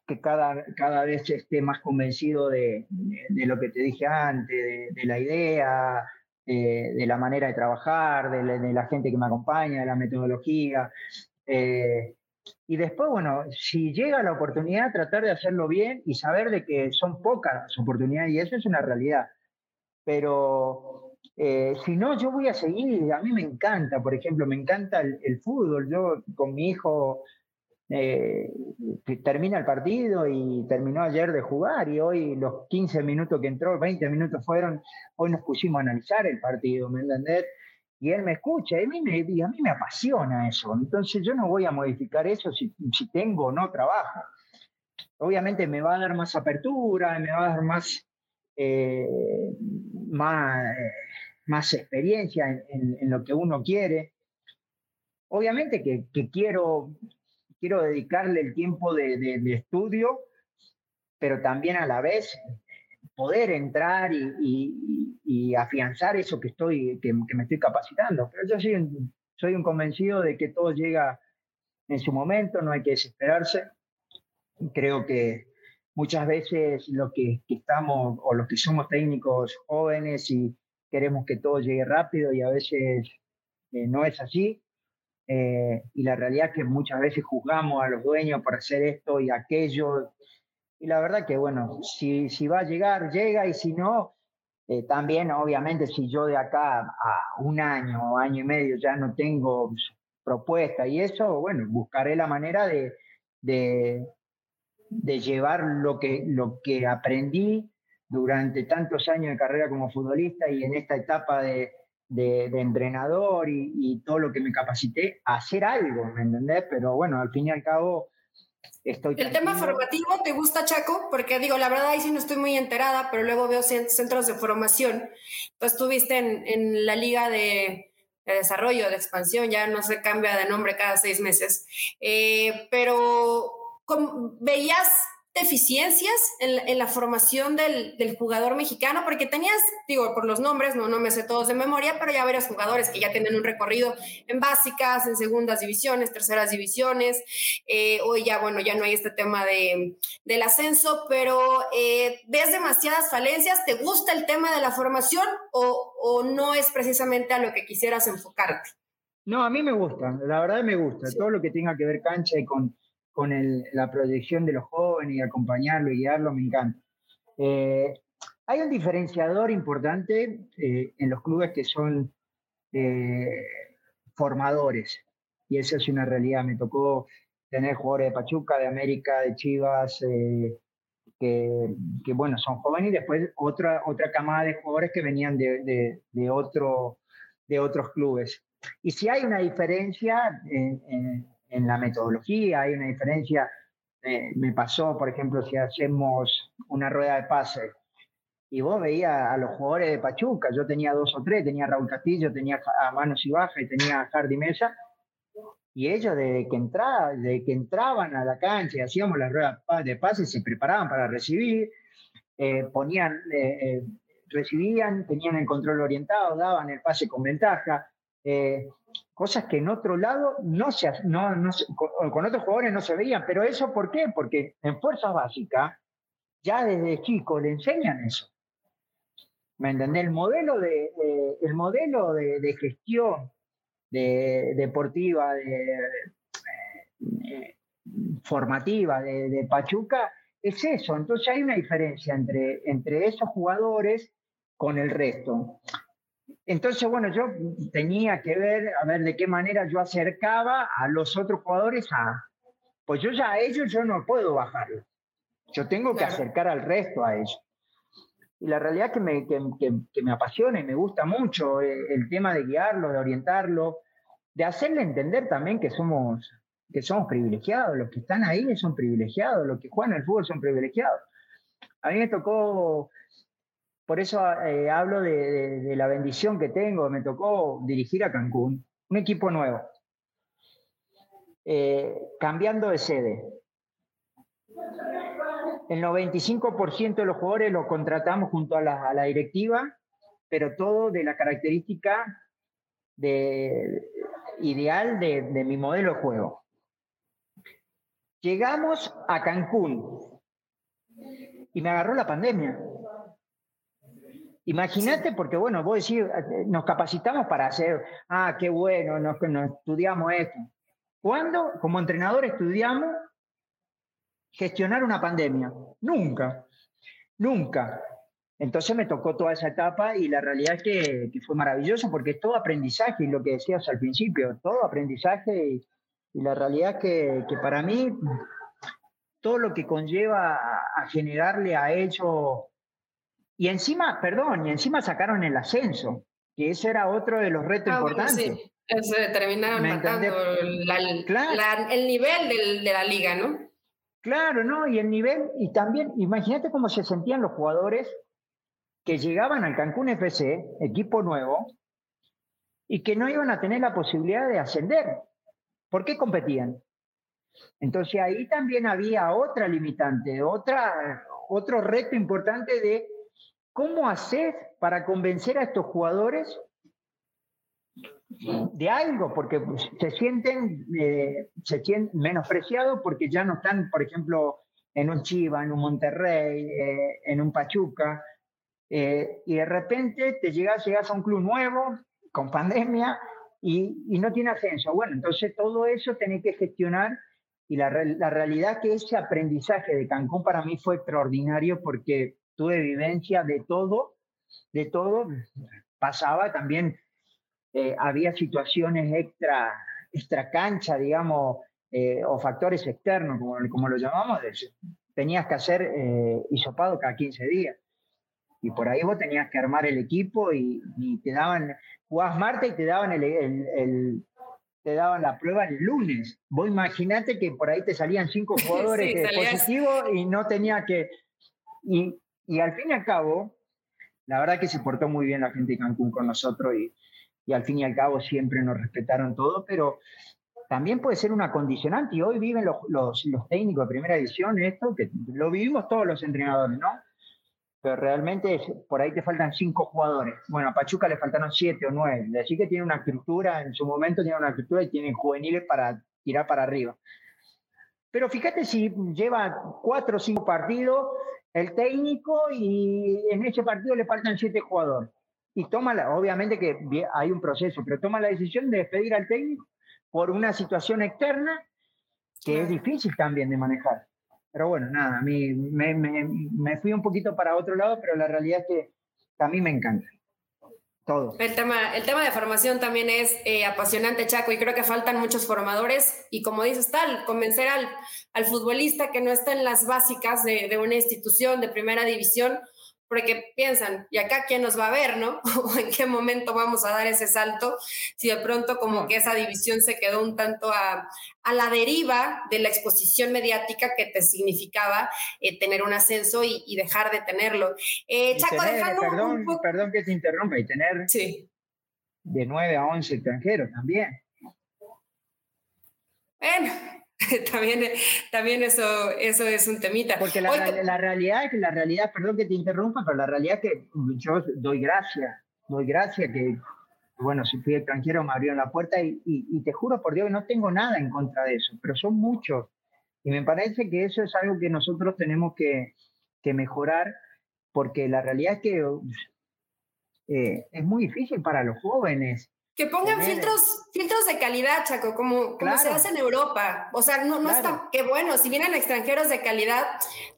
que cada, cada vez esté más convencido de, de, lo que te dije antes, de, la idea, de la manera de trabajar, de la, gente que me acompaña, de la metodología. Eh, y después, bueno, si llega la oportunidad, tratar de hacerlo bien y saber de que son pocas las oportunidades y eso es una realidad. Pero eh, si no, yo voy a seguir. A mí me encanta, por ejemplo, me encanta el, fútbol. Yo con mi hijo eh, termina el partido y terminó ayer de jugar y hoy los 15 minutos que entró, 20 minutos fueron, hoy nos pusimos a analizar el partido, ¿me entendés? Y él me escucha, y a mí me, apasiona eso. Entonces yo no voy a modificar eso si, tengo o no trabajo. Obviamente me va a dar más apertura, me va a dar más, eh, eh, más, experiencia en, lo que uno quiere. Obviamente que, quiero, quiero dedicarle el tiempo de estudio, pero también a la vez poder entrar y, afianzar eso que, estoy, que, me estoy capacitando. Pero yo soy un, soy un convencido de que todo llega en su momento, no hay que desesperarse. Creo que muchas veces los que, estamos o los que somos técnicos jóvenes y queremos que todo llegue rápido y a veces eh, no es así. Eh, y la realidad es que muchas veces juzgamos a los dueños por hacer esto y aquello y la verdad que, bueno, si, si va a llegar, llega, y si no, eh, también, obviamente, si yo de acá a un año o año y medio ya no tengo propuesta y eso, bueno, buscaré la manera de, de, de llevar lo que, lo que aprendí durante tantos años de carrera como futbolista y en esta etapa de, de, de entrenador y, y, todo lo que me capacité a hacer algo, ¿me entendés? Pero bueno, al fin y al cabo, el tema formativo te gusta, Chaco, porque digo, la verdad ahí sí no estoy muy enterada, pero luego veo centros de formación. Pues estuviste en, en la liga de, desarrollo, de expansión, ya no se cambia de nombre cada seis meses. Eh, pero veías deficiencias en, la formación del, jugador mexicano? Porque tenías, digo, por los nombres, no, no me sé todos de memoria, pero ya varios jugadores que ya tienen un recorrido en básicas, en segundas divisiones, terceras divisiones. Eh, hoy ya, bueno, ya no hay este tema de, del ascenso, pero eh, ¿ves demasiadas falencias? ¿Te gusta el tema de la formación o, o, no es precisamente a lo que quisieras enfocarte? No, a mí me gusta, la verdad me gusta. Todo lo que tenga que ver cancha y con con la proyección de los jóvenes y acompañarlo y guiarlo, me encanta. Eh, hay un diferenciador importante eh, en los clubes que son eh, formadores, y eso es una realidad. Me tocó tener jugadores de Pachuca, de América, de Chivas, que, que, bueno, son jóvenes, y después otra, otra camada de jugadores que venían de, de, de, de otros clubes. Y si hay una diferencia en en la metodología, hay una diferencia. Me pasó, por ejemplo, si hacemos una rueda de pase y vos veías a los jugadores de Pachuca, yo tenía dos o tres, tenía Raúl Castillo, tenía a Manos y Baja y tenía a Hardy Mesa, y ellos desde que, entraba, desde que entraban a la cancha y hacíamos las ruedas de pase, se preparaban para recibir, eh, ponían, eh, eh, recibían, tenían el control orientado, daban el pase con ventaja, cosas que en otro lado no se, no, con, con, otros jugadores no se veían. Pero eso, ¿por qué? Porque en fuerza básica, ya desde chico le enseñan eso. ¿Me entendés? El modelo de, el modelo de, gestión de, deportiva, de, eh, formativa de, Pachuca es eso. Entonces hay una diferencia entre, entre esos jugadores con el resto. Entonces, bueno, yo tenía que ver, a ver de qué manera yo acercaba a los otros jugadores a, pues yo ya a ellos yo no puedo bajarlo. Yo tengo que acercar al resto a ellos y la realidad que me, que, que, me apasiona y me gusta mucho eh, el, tema de guiarlo, de orientarlo, de hacerle entender también que somos, que somos privilegiados, los que están ahí son privilegiados, los que juegan al fútbol son privilegiados. A mí me tocó, por eso eh, hablo de, la bendición que tengo, me tocó dirigir a Cancún, un equipo nuevo, eh, cambiando de sede el 95% de los jugadores los contratamos junto a la, directiva, pero todo de la característica de, ideal de, mi modelo de juego. Llegamos a Cancún y me agarró la pandemia. Imagínate, porque bueno, vos decís, nos capacitamos para hacer, ah, qué bueno, nos, nos estudiamos esto. ¿Cuándo como entrenador estudiamos gestionar una pandemia. Nunca, nunca. Entonces me tocó toda esa etapa y la realidad es que, fue maravilloso porque es todo aprendizaje, y lo que decías al principio, todo aprendizaje y, la realidad es que, para mí todo lo que conlleva a, generarle a ellos, y encima, perdón, y encima sacaron el ascenso, que ese era otro de los retos ah, importantes. sí. Se terminaron matando el nivel de la liga, ¿no? Claro, ¿no? Y el nivel, y también, imagínate cómo se sentían los jugadores que llegaban al Cancún FC, equipo nuevo, y que no iban a tener la posibilidad de ascender. ¿Por qué competían? Entonces ahí también había otra limitante, otra, otro reto importante de cómo hacer para convencer a estos jugadores de algo, porque se sienten, eh, se sienten menospreciados porque ya no están, por ejemplo, en un Chiva, en un Monterrey, eh, en un Pachuca, eh, y de repente te llegas, llegas a un club nuevo, con pandemia, y, y no tiene ascenso. Bueno, entonces todo eso tenés que gestionar, y la, la realidad que ese aprendizaje de Cancún para mí fue extraordinario porque tuve vivencia de todo, de todo, pasaba también eh, había situaciones extra, extra cancha, digamos, eh, o factores externos, como, como lo llamamos, tenías que hacer eh, hisopado cada 15 días. Y por ahí vos tenías que armar el equipo y, te daban, jugabas martes y te daban el, el, te daban la prueba el lunes. Vos imaginate que por ahí te salían cinco jugadores positivos y no tenía que... Y, y al fin y al cabo, la verdad que se portó muy bien la gente de Cancún con nosotros y, y al fin y al cabo siempre nos respetaron todo, pero también puede ser una condicionante y hoy viven los, los, técnicos de primera edición esto, que lo vivimos todos los entrenadores, ¿no? Pero realmente por ahí te faltan cinco jugadores. Bueno, a Pachuca le faltaron siete o nueve, así que tiene una estructura, en su momento tiene una estructura y tiene juveniles para tirar para arriba. Pero fíjate si lleva cuatro o cinco partidos el técnico y en ese partido le faltan siete jugadores y toma, la, obviamente que hay un proceso, pero toma la decisión de despedir al técnico por una situación externa que es difícil también de manejar. Pero bueno, nada, a mí me, me, fui un poquito para otro lado, pero la realidad es que a mí me encanta. Todo. El tema, el tema de formación también es eh, apasionante, Chaco, y creo que faltan muchos formadores. Y como dices, tal, convencer al, al futbolista que no está en las básicas de, de una institución de primera división, porque piensan, ¿y acá quién nos va a ver, no? ¿O en qué momento vamos a dar ese salto? Si de pronto como que esa división se quedó un tanto a, a la deriva de la exposición mediática que te significaba eh, tener un ascenso y, dejar de tenerlo. Eh, Chaco, perdón, perdón que te interrumpa, y tener sí. de 9 a 11 extranjeros también. Bueno, también, también eso, eso es un temita. Porque la, realidad es que la realidad, perdón que te interrumpa, pero la realidad es que yo doy gracias, doy gracias que, bueno, si fui extranjero me abrieron la puerta y, y, te juro por Dios que no tengo nada en contra de eso, pero son muchos. Y me parece que eso es algo que nosotros tenemos que, que mejorar, porque la realidad es que eh, es muy difícil para los jóvenes que pongan filtros, filtros de calidad, Chaco, como, como se hace en Europa. O sea, no, no está, qué bueno, si vienen extranjeros de calidad,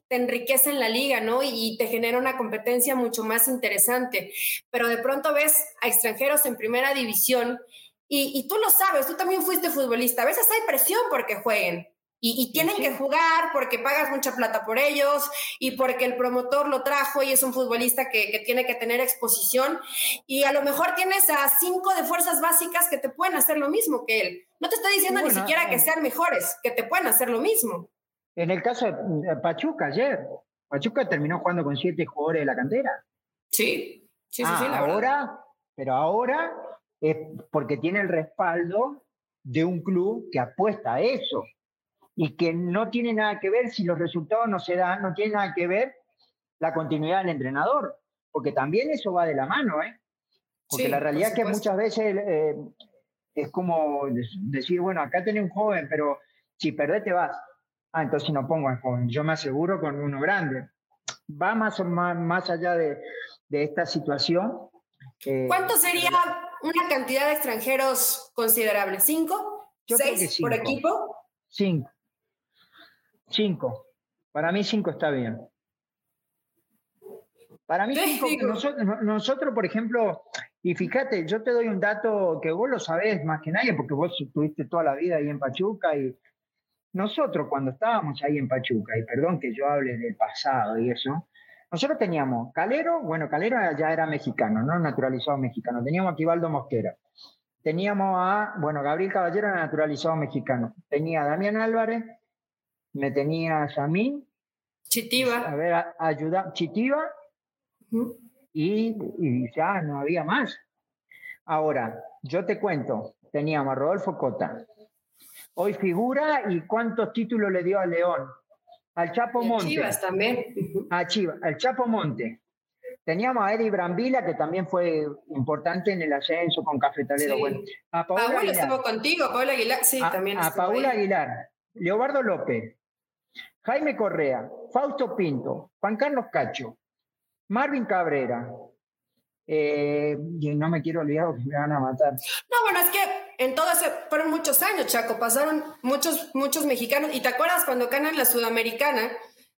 te enriquecen la liga, ¿no? Y, te genera una competencia mucho más interesante. Pero de pronto ves a extranjeros en primera división y, y tú lo sabes, tú también fuiste futbolista. A veces hay presión porque jueguen. Y, tienen que jugar porque pagas mucha plata por ellos y porque el promotor lo trajo y es un futbolista que, tiene que tener exposición. Y a lo mejor tienes a cinco de fuerzas básicas que te pueden hacer lo mismo que él. No te estoy diciendo ni siquiera que eh. sean mejores, que te pueden hacer lo mismo. En el caso de Pachuca ayer, Pachuca terminó jugando con siete jugadores de la cantera. Sí, sí, sí, sí la ahora, pero ahora es porque tiene el respaldo de un club que apuesta a eso y que no tiene nada que ver si los resultados no se dan, no tiene nada que ver la continuidad del entrenador, porque también eso va de la mano, ¿eh? Porque la realidad es que muchas veces eh, es como decir, bueno, acá tenés un joven, pero si perdés te vas. Ah, entonces no pongo al joven, yo me aseguro con uno grande. Va más, más, más allá de, de esta situación. ¿Cuánto sería una cantidad de extranjeros considerable? ¿Cinco? ¿Seis por equipo? Cinco. Cinco. Para mí cinco está bien. Para mí cinco, nosotros, nosotros, por ejemplo, y fíjate, yo te doy un dato que vos lo sabés más que nadie, porque vos estuviste toda la vida ahí en Pachuca y nosotros cuando estábamos ahí en Pachuca, y perdón que yo hable del pasado y eso, nosotros teníamos Calero, bueno, Calero ya era mexicano, no naturalizado mexicano, teníamos a Quivaldo Mosquera, teníamos a, bueno, Gabriel Caballero era naturalizado mexicano, tenía a Damián Álvarez, me tenías a mí. Chitiva. A ver, ayuda, Chitiva. y, ya no había más. Ahora, yo te cuento, teníamos a Rodolfo Cota. Hoy figura y cuántos títulos le dio a León. Al Chapo Monte. A Chivas también. A Chivas, al Chapo Monte. Teníamos a Eddie Brambila, que también fue importante en el ascenso con Cafetalero. Bueno, a Paula estuvo contigo, Paula Aguilar, sí, también. A Paula Aguilar, Leobardo López, Jaime Correa, Fausto Pinto, Juan Carlos Cacho, Marvin Cabrera. Eh, y no me quiero olvidar que me van a matar. No, bueno, es que en todo fueron muchos años, Chaco, pasaron muchos, muchos mexicanos. ¿Y te acuerdas cuando ganan la Sudamericana?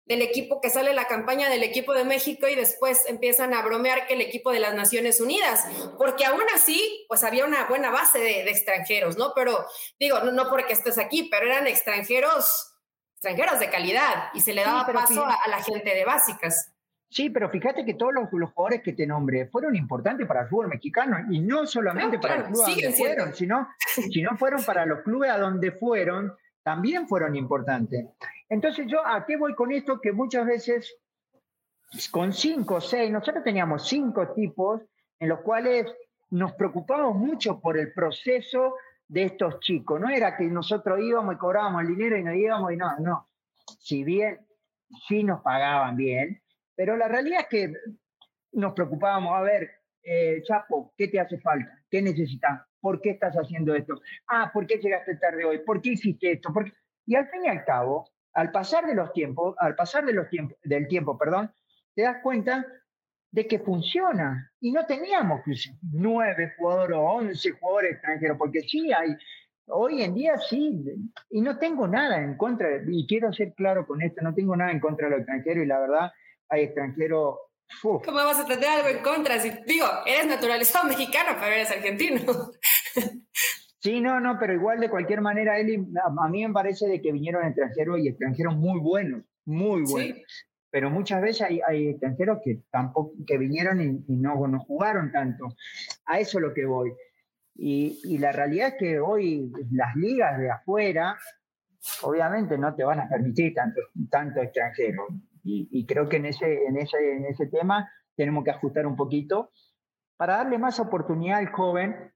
del equipo que sale la campaña del equipo de México y después empiezan a bromear que el equipo de las Naciones Unidas, porque aún así, pues había una buena base de, extranjeros, ¿no? Pero digo, no porque estés aquí, pero eran extranjeros extranjeros de calidad y se le daba paso a, la gente de básicas. Sí, pero fíjate que todos los, jugadores que te nombré fueron importantes para el fútbol mexicano y no solamente para el club donde fueron, sino, sino fueron para los clubes a donde fueron, también fueron importantes. Entonces yo, ¿a qué voy con esto? Que muchas veces con cinco o seis, nosotros teníamos cinco tipos en los cuales nos preocupamos mucho por el proceso de estos chicos. No era que nosotros íbamos y cobrábamos el dinero y nos íbamos y no, no. Si bien sí nos pagaban bien, pero la realidad es que nos preocupábamos, a ver, eh, Chapo, ¿qué te hace falta? ¿Qué necesitas? ¿Por qué estás haciendo esto? Ah, ¿por qué llegaste tarde hoy? ¿Por qué hiciste esto? Y al fin y al cabo, al pasar de los tiempos, al pasar de los tiempos, del tiempo, perdón, te das cuenta de que funciona. Y no teníamos nueve jugadores o once jugadores extranjeros, porque sí hay, hoy en día sí, y no tengo nada en contra, y quiero ser claro con esto, no tengo nada en contra de los extranjeros, y la verdad, hay extranjeros... ¿Cómo vas a tener algo en contra? Si, digo, eres naturalizado mexicano, pero eres argentino. Sí, no, no, pero igual de cualquier manera, a, mí me parece de que vinieron extranjeros y extranjeros muy buenos, muy buenos. Pero muchas veces hay, hay extranjeros que tampoco que vinieron y, no, no jugaron tanto. A eso es lo que voy. Y, y, la realidad es que hoy las ligas de afuera, obviamente no te van a permitir tanto, tanto extranjero. Y, y, creo que en ese, en, ese, en ese tema tenemos que ajustar un poquito para darle más oportunidad al joven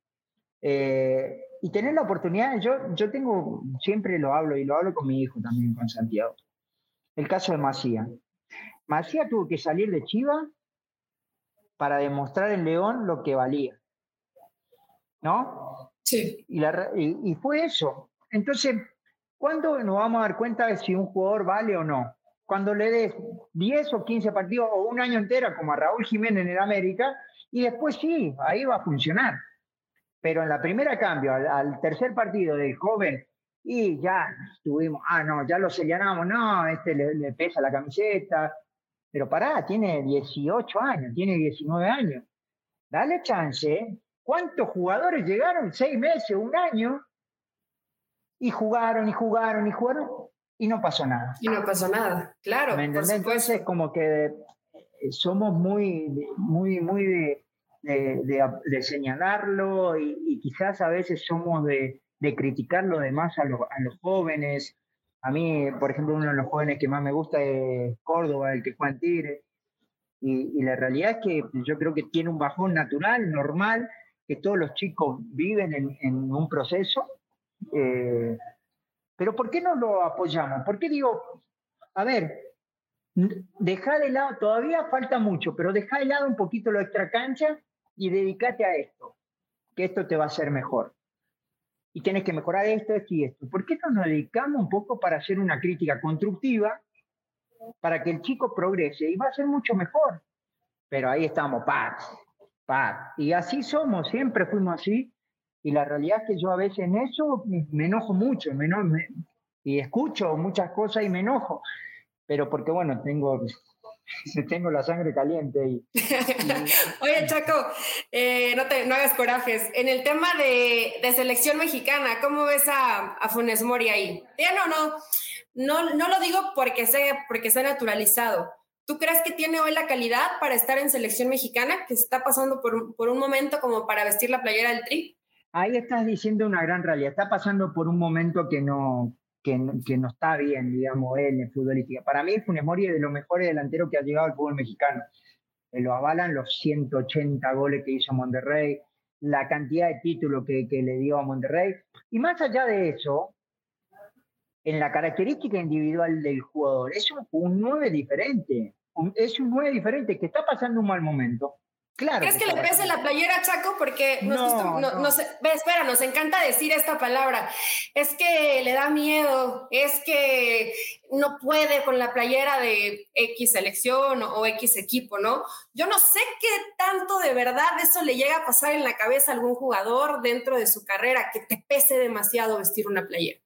eh, y tener la oportunidad. Yo, yo tengo, siempre lo hablo y lo hablo con mi hijo también, con Santiago. El caso de Macía. Macía tuvo que salir de Chiva para demostrar en León lo que valía. ¿No? Sí. Y, la, y, fue eso. Entonces, ¿cuándo nos vamos a dar cuenta de si un jugador vale o no? Cuando le des 10 o 15 partidos o un año entero, como a Raúl Jiménez en el América, y después sí, ahí va a funcionar. Pero en la primera cambio, al, tercer partido del joven, y ya estuvimos, ah, no, ya lo sellanamos, no, este le, le pesa la camiseta, pero pará, tiene 18 años, tiene 19 años. Dale chance. ¿Cuántos jugadores llegaron? Seis meses, un año, y jugaron y jugaron y jugaron y no pasó nada. Y no pasó nada, claro. ¿Me entendés? Entonces, como que eh, somos muy, muy, muy de, de, señalarlo y, quizás a veces somos de, de criticar lo demás a, a los jóvenes a mí, por ejemplo, uno de los jóvenes que más me gusta es Córdoba, el que juega en Tigre. Y, la realidad es que yo creo que tiene un bajón natural, normal, que todos los chicos viven en, un proceso. Eh, pero ¿por qué no lo apoyamos? ¿Por qué digo, a ver, deja de lado, todavía falta mucho, pero deja de lado un poquito lo extra cancha y dedícate a esto, que esto te va a hacer mejor y tienes que mejorar esto, esto y esto. ¿Por qué no nos dedicamos un poco para hacer una crítica constructiva para que el chico progrese y va a ser mucho mejor? Pero ahí estamos, paz, paz. Y así somos, siempre fuimos así. Y la realidad es que yo a veces en eso me enojo mucho, me, y escucho muchas cosas y me enojo. Pero porque, bueno, tengo tengo la sangre caliente. Y, Oye, Chaco, eh, no, te, no hagas corajes. En el tema de, de selección mexicana, ¿cómo ves a, a, Funes Mori ahí? Ya no, no, no, no lo digo porque sea, porque sea naturalizado. ¿Tú crees que tiene hoy la calidad para estar en selección mexicana, que está pasando por, por un momento como para vestir la playera del Tri? Ahí estás diciendo una gran realidad. Está pasando por un momento que no, que, no está bien, digamos, él en futbolística. Para mí, Funes Mori es de los mejores delanteros que ha llegado al fútbol mexicano. Eh, lo avalan los 180 goles que hizo Monterrey, la cantidad de títulos que, le dio a Monterrey. Y más allá de eso, en la característica individual del jugador, es un, un 9 diferente. es un 9 diferente que está pasando un mal momento Claro. ¿Crees que, le pese la playera, Chaco? Porque nos, no, espera, nos encanta decir esta palabra. Es que le da miedo, es que no puede con la playera de X selección o, X equipo, ¿no? Yo no sé qué tanto de verdad eso le llega a pasar en la cabeza a algún jugador dentro de su carrera, que te pese demasiado vestir una playera.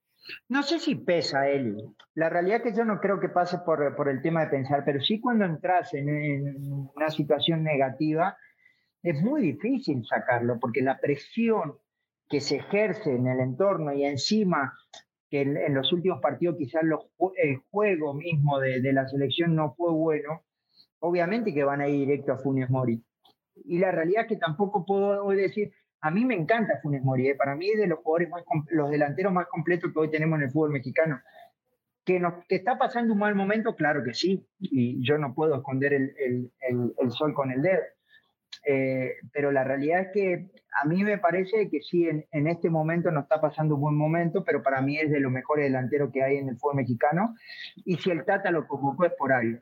No sé si pesa, Eli. La realidad es que yo no creo que pase por, por el tema de pensar, pero sí cuando entras en, en, una situación negativa, es muy difícil sacarlo, porque la presión que se ejerce en el entorno y encima que en, los últimos partidos quizás el juego mismo de, de, la selección no fue bueno, obviamente que van a ir directo a Funes Mori. Y la realidad es que tampoco puedo decir, a mí me encanta Funes Mori, ¿eh? para mí es de los jugadores más, los delanteros más completos que hoy tenemos en el fútbol mexicano. ¿Que, nos, que está pasando un mal momento? Claro que sí, y yo no puedo esconder el, el, el, sol con el dedo. Eh, pero la realidad es que a mí me parece que sí, en, en, este momento no está pasando un buen momento, pero para mí es de los mejores delanteros que hay en el fútbol mexicano. Y si el Tata lo convocó es por algo.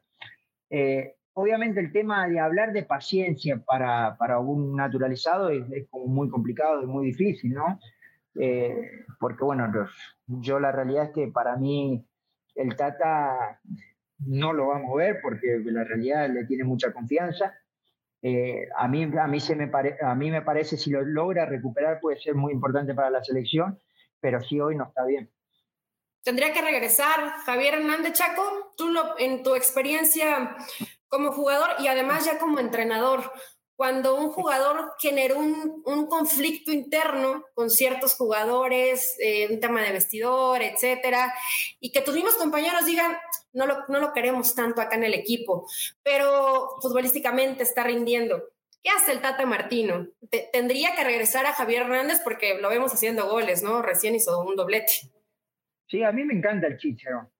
Eh, obviamente el tema de hablar de paciencia para, para un naturalizado es, como muy complicado y muy difícil, ¿no? Eh, porque bueno, yo la realidad es que para mí el Tata no lo va a mover porque la realidad le tiene mucha confianza. Eh, a, mí, a, mí se me a mí me parece si lo logra recuperar puede ser muy importante para la selección, pero sí hoy no está bien. Tendría que regresar Javier Hernández Chaco, tú lo, en tu experiencia como jugador y además ya como entrenador. cuando un jugador generó un, un conflicto interno con ciertos jugadores, eh, un tema de vestidor, etcétera, y que tus mismos compañeros digan, no lo, no lo queremos tanto acá en el equipo, pero futbolísticamente está rindiendo. ¿Qué hace el Tata Martino? tendría que regresar a Javier Hernández porque lo vemos haciendo goles, ¿no? Recién hizo un doblete. Sí, a mí me encanta el Chichero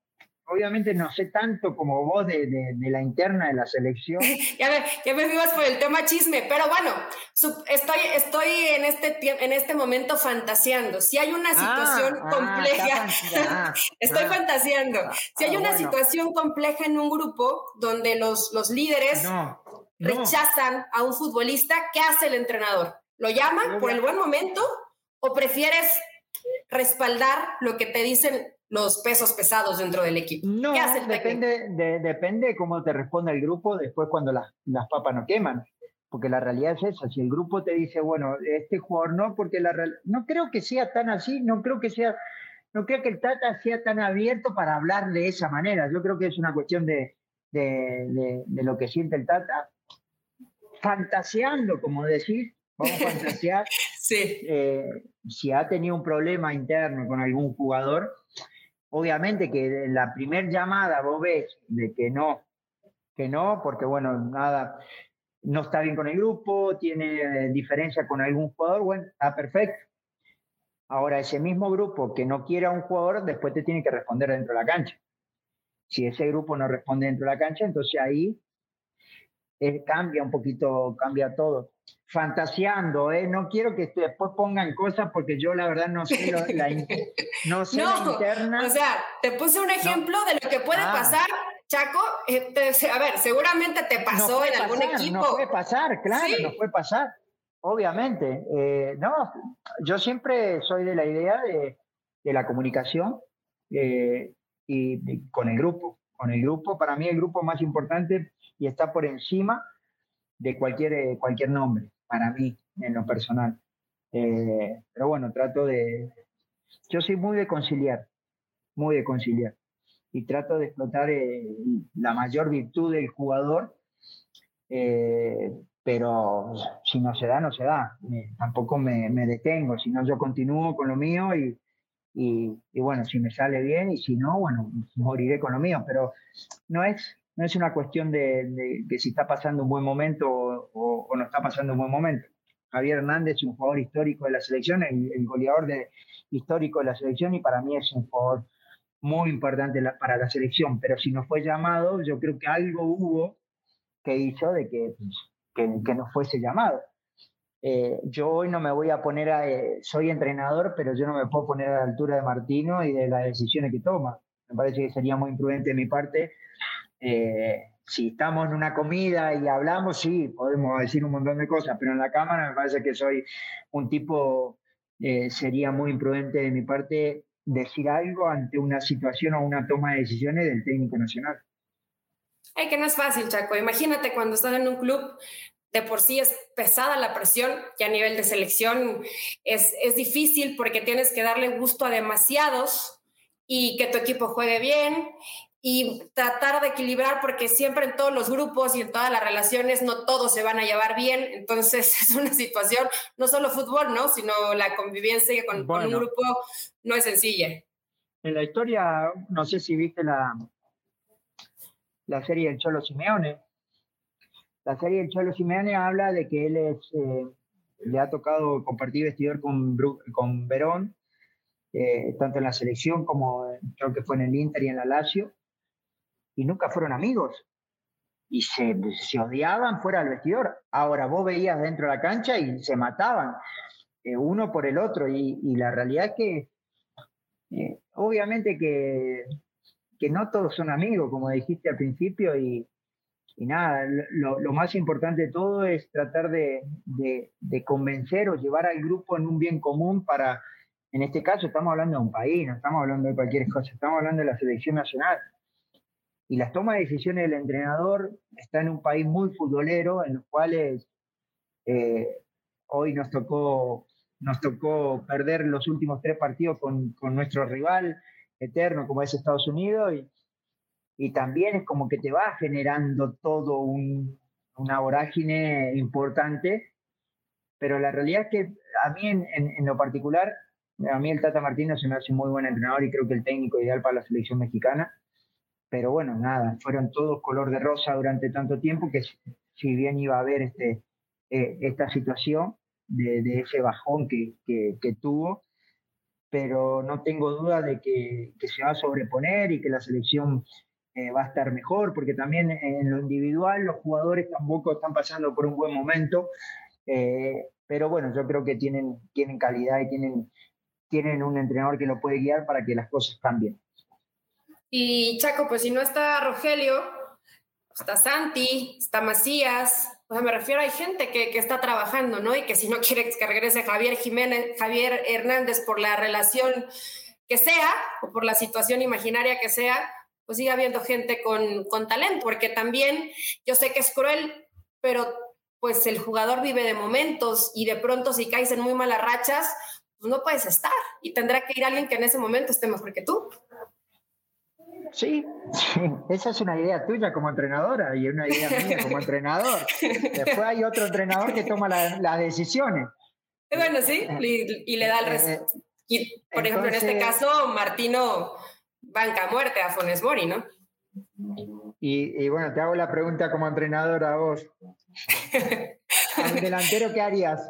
obviamente no sé tanto como vos de, la interna de la selección. ya, me, ya me vivas por el tema chisme, pero bueno, estoy, estoy en, este, en este momento fantaseando. Si hay una ah, situación ah, compleja, estoy ah. fantaseando. Si hay una situación compleja en un grupo donde los, los líderes rechazan a un futbolista, ¿qué hace el entrenador? ¿Lo llaman por el buen momento o prefieres respaldar lo que te dicen los pesos pesados dentro del equipo. No, depende, de, depende cómo te responde el grupo después cuando las, las papas no queman. Porque la realidad es esa. Si el grupo te dice, bueno, este jugador no, porque la no creo que sea tan así, no creo que sea, no creo que el Tata sea tan abierto para hablar de esa manera. Yo creo que es una cuestión de, de, de lo que siente el Tata, fantaseando, como decir, vamos a fantasear. sí. Eh, si ha tenido un problema interno con algún jugador, obviamente que en la primer llamada vos ves de que no, que no, porque bueno, nada, no está bien con el grupo, tiene diferencia con algún jugador, bueno, está perfecto. Ahora, ese mismo grupo que no quiere a un jugador, después te tiene que responder dentro de la cancha. Si ese grupo no responde dentro de la cancha, entonces ahí eh, cambia un poquito, cambia todo fantaseando, ¿eh? No quiero que después pongan cosas porque yo la verdad no sé, la, no sé interna. O sea, te puse un ejemplo de lo que puede ah. pasar, Chaco. Eh, a ver, seguramente te pasó en algún equipo. No puede pasar, claro, no puede pasar. Obviamente. Eh, no, yo siempre soy de la idea de, de la comunicación eh, y con el grupo. Con el grupo, para mí el grupo más importante y está por encima de cualquier, cualquier nombre para mí, en lo personal. Eh, pero bueno, trato de... Yo soy muy de conciliar, muy de conciliar. Y trato de explotar eh, la mayor virtud del jugador, eh, pero si no se da, no se da. tampoco me, me, detengo, si no yo continúo con lo mío y, y, y, bueno, si me sale bien y si no, bueno, moriré con lo mío. Pero no es no es una cuestión de, que si está pasando un buen momento o, no está pasando un buen momento. Javier Hernández es un jugador histórico de la selección, el, goleador de, histórico de la selección y para mí es un jugador muy importante para la selección, pero si no fue llamado, yo creo que algo hubo que hizo de que, pues, que, no fuese llamado. Eh, yo hoy no me voy a poner a, eh, soy entrenador, pero yo no me puedo poner a la altura de Martino y de las decisiones que toma. Me parece que sería muy imprudente de mi parte eh, si estamos en una comida y hablamos, sí, podemos decir un montón de cosas, pero en la cámara me parece que soy un tipo, eh, sería muy imprudente de mi parte decir algo ante una situación o una toma de decisiones del técnico nacional. Ay, que no es fácil, Chaco. Imagínate cuando estás en un club, de por sí es pesada la presión, que a nivel de selección es, es difícil porque tienes que darle gusto a demasiados y que tu equipo juegue bien y tratar de equilibrar porque siempre en todos los grupos y en todas las relaciones no todos se van a llevar bien, entonces es una situación, no solo fútbol, ¿no? sino la convivencia con, un grupo no es sencilla. En la historia, no sé si viste la, la serie del Cholo Simeone. La serie del Cholo Simeone habla de que él es, eh, le ha tocado compartir vestidor con, con Verón, eh, tanto en la selección como creo que fue en el Inter y en la Lazio y nunca fueron amigos. Y se, odiaban fuera del vestidor. Ahora vos veías dentro de la cancha y se mataban eh, uno por el otro. Y, la realidad es que, eh, obviamente que, que no todos son amigos, como dijiste al principio, y, y nada, lo, lo, más importante de todo es tratar de, de, de, convencer o llevar al grupo en un bien común para, en este caso estamos hablando de un país, no estamos hablando de cualquier cosa, estamos hablando de la selección nacional. Y las tomas de decisiones del entrenador está en un país muy futbolero, en los cuales eh, hoy nos tocó, nos tocó perder los últimos tres partidos con, con nuestro rival eterno, como es Estados Unidos, y, y, también es como que te va generando todo un, una vorágine importante, pero la realidad es que a mí en, en, lo particular, a mí el Tata Martino se me hace un muy buen entrenador y creo que el técnico ideal para la selección mexicana, pero bueno, nada, fueron todos color de rosa durante tanto tiempo que si bien iba a haber este, eh, esta situación de, ese bajón que, que, tuvo, pero no tengo duda de que, se va a sobreponer y que la selección eh, va a estar mejor, porque también en lo individual los jugadores tampoco están pasando por un buen momento, eh, pero bueno, yo creo que tienen, tienen calidad y tienen, tienen un entrenador que lo puede guiar para que las cosas cambien. Y Chaco, pues si no está Rogelio, está Santi, está Macías, o sea, me refiero, hay gente que, que, está trabajando, ¿no? Y que si no quiere que regrese Javier Jiménez, Javier Hernández por la relación que sea, o por la situación imaginaria que sea, pues sigue habiendo gente con, con talento, porque también yo sé que es cruel, pero pues el jugador vive de momentos y de pronto si caes en muy malas rachas, pues no puedes estar y tendrá que ir alguien que en ese momento esté mejor que tú. Sí, esa es una idea tuya como entrenadora y una idea mía como entrenador. Después hay otro entrenador que toma las decisiones. Bueno, sí, y, le da el resto. Y, por ejemplo, en este caso, Martino banca muerte a Fones Mori, ¿no? Y, bueno, te hago la pregunta como entrenadora a vos. ¿Al delantero qué harías?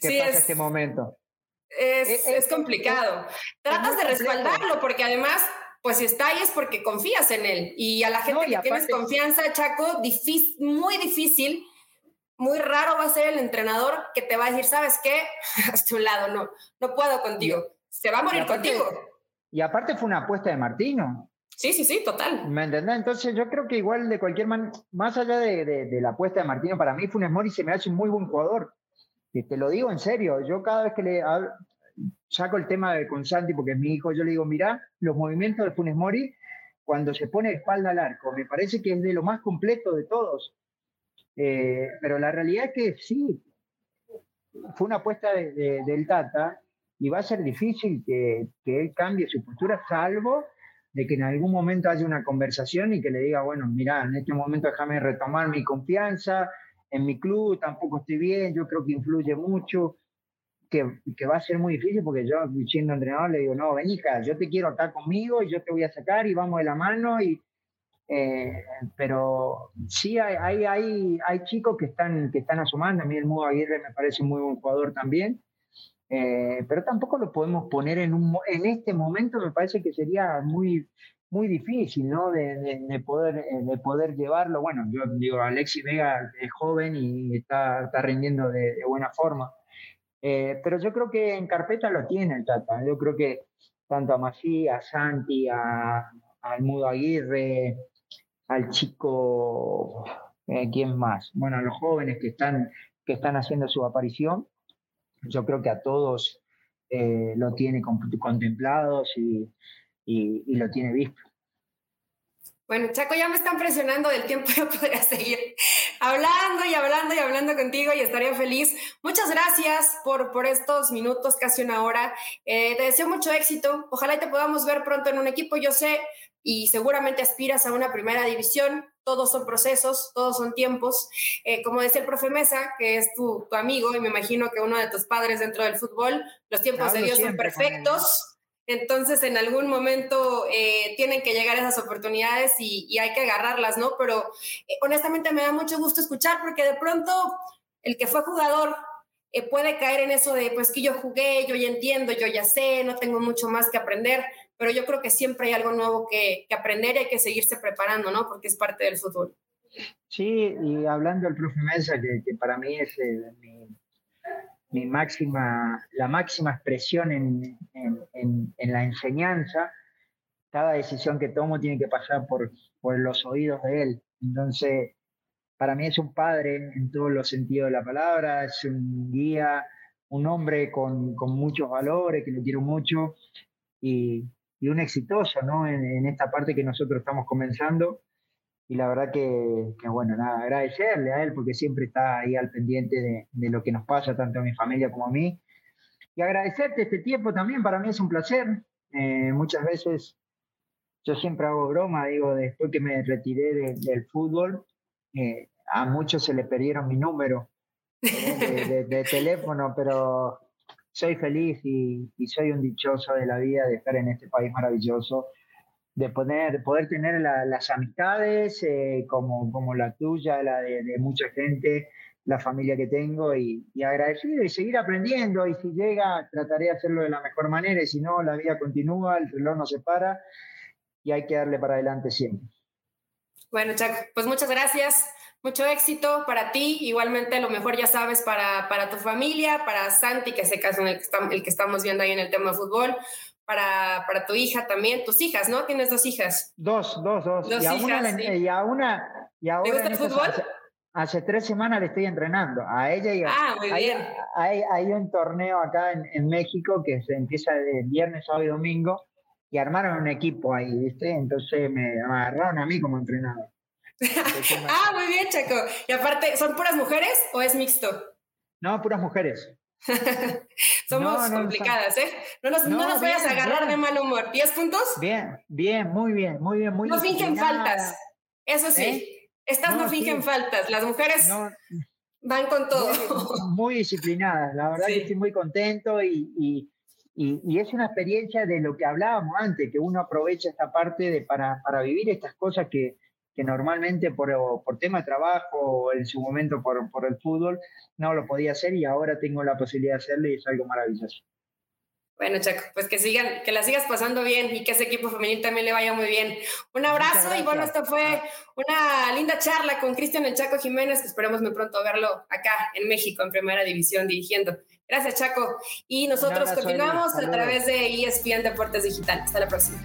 ¿Qué sí, pasa es, este momento? Es, es complicado. Tratas de respaldarlo porque además pues si está ahí es porque confías en él. Y a la gente que tienes confianza, Chaco, difícil, muy difícil, muy raro va a ser el entrenador que te va a decir, ¿sabes qué? Hasta un lado, no, no puedo contigo. Se va a morir contigo. Y aparte fue una apuesta de Martino. Sí, sí, sí, total. ¿Me entendés? Entonces yo creo que igual de cualquier manera, más allá de, de, la apuesta de Martino, para mí Funes Mori se me hace un muy buen jugador. Y te lo digo en serio, yo cada vez que le saco el tema de con Santi porque es mi hijo, yo le digo, mira, los movimientos de Funes Mori cuando se pone espalda al arco, me parece que es de lo más completo de todos. Eh, pero la realidad es que sí, fue una apuesta de, del Tata y va a ser difícil que, que, él cambie su postura, salvo de que en algún momento haya una conversación y que le diga, bueno, mira, en este momento déjame retomar mi confianza en mi club, tampoco estoy bien, yo creo que influye mucho que, va a ser muy difícil porque yo, siendo entrenador, le digo, no, ven hija, yo te quiero acá conmigo y yo te voy a sacar y vamos de la mano. Y, eh, pero sí hay, hay, hay, chicos que están, que están asomando. A mí el Mudo Aguirre me parece un muy buen jugador también. Eh, pero tampoco lo podemos poner en, un, en este momento, me parece que sería muy, muy difícil, ¿no? De, de, poder, eh, de poder llevarlo. Bueno, yo digo, Alexis Vega es joven y está, está rindiendo de, buena forma. Eh, pero yo creo que en carpeta lo tiene el Tata. Yo creo que tanto a Masí, a Santi, a, al Mudo Aguirre, al chico, eh, ¿quién más? Bueno, a los jóvenes que están, que están haciendo su aparición, yo creo que a todos eh, lo tiene contemplados y, y lo tiene visto. Bueno, Chaco, ya me están presionando del tiempo, yo podría seguir hablando y hablando y hablando contigo y estaría feliz. Muchas gracias por, por estos minutos, casi una hora. Eh, te deseo mucho éxito. Ojalá te podamos ver pronto en un equipo. Yo sé y seguramente aspiras a una primera división. Todos son procesos, todos son tiempos. Eh, como decía el profe Mesa, que es tu, amigo y me imagino que uno de tus padres dentro del fútbol, los tiempos de Dios son perfectos entonces, en algún momento eh, tienen que llegar esas oportunidades y, hay que agarrarlas, ¿no? Pero eh, honestamente me da mucho gusto escuchar porque de pronto el que fue jugador eh, puede caer en eso de, pues que yo jugué, yo ya entiendo, yo ya sé, no tengo mucho más que aprender, pero yo creo que siempre hay algo nuevo que, aprender y hay que seguirse preparando, ¿no? Porque es parte del fútbol. Sí, y hablando del profe Mesa, que, para mí es mi mi máxima, la máxima expresión en, en, en, la enseñanza, cada decisión que tomo tiene que pasar por, por los oídos de él. Entonces, para mí es un padre en todos los sentidos de la palabra, es un guía, un hombre con, con muchos valores, que lo quiero mucho, y, y un exitoso ¿no? en, en, esta parte que nosotros estamos comenzando y la verdad que, bueno, nada, agradecerle a él porque siempre está ahí al pendiente de, lo que nos pasa, tanto a mi familia como a mí. Y agradecerte este tiempo también, para mí es un placer. Eh, muchas veces yo siempre hago broma, digo, después que me retiré del fútbol, eh, a muchos se le perdieron mi número de, teléfono, pero soy feliz y, soy un dichoso de la vida de estar en este país maravilloso, de poder, poder tener las amistades eh, como, como la tuya, la de, mucha gente, la familia que tengo y, y, agradecido y seguir aprendiendo y si llega trataré de hacerlo de la mejor manera y si no la vida continúa, el reloj no se para y hay que darle para adelante siempre. Bueno, Chaco, pues muchas gracias. Mucho éxito para ti, igualmente lo mejor ya sabes para, para tu familia, para Santi, que es el caso en el que, el que estamos viendo ahí en el tema de fútbol, para, para tu hija también, tus hijas, ¿no? Tienes dos hijas. Dos, dos, dos. y, a una, y a una, y ahora gusta el fútbol? Hace, tres semanas le estoy entrenando a ella y a, ah, muy hay, bien. Hay, hay, un torneo acá en, en, México que se empieza de viernes, sábado y domingo y armaron un equipo ahí, ¿viste? Entonces me agarraron a mí como entrenador. ah, muy bien, Chaco. Y aparte, ¿son puras mujeres o es mixto? No, puras mujeres. Somos complicadas, ¿eh? No nos, no, nos vayas a agarrar de mal humor. ¿10 puntos? Bien, bien, muy bien, muy bien, muy No fingen faltas. Eso sí. ¿Eh? Estas no, fingen faltas. Las mujeres van con todo. Muy, disciplinadas. La verdad que estoy muy contento y, y, y, es una experiencia de lo que hablábamos antes, que uno aprovecha esta parte de, para, para vivir estas cosas que, que normalmente por, por tema de trabajo o en su momento por, por, el fútbol no lo podía hacer y ahora tengo la posibilidad de hacerlo y es algo maravilloso. Bueno, Chaco, pues que sigan, que la sigas pasando bien y que ese equipo femenil también le vaya muy bien. Un abrazo y bueno, esto fue una linda charla con Cristian El Chaco Jiménez, que esperemos muy pronto verlo acá en México en Primera División dirigiendo. Gracias, Chaco. Y nosotros continuamos a través de ESPN Deportes Digital. Hasta la próxima.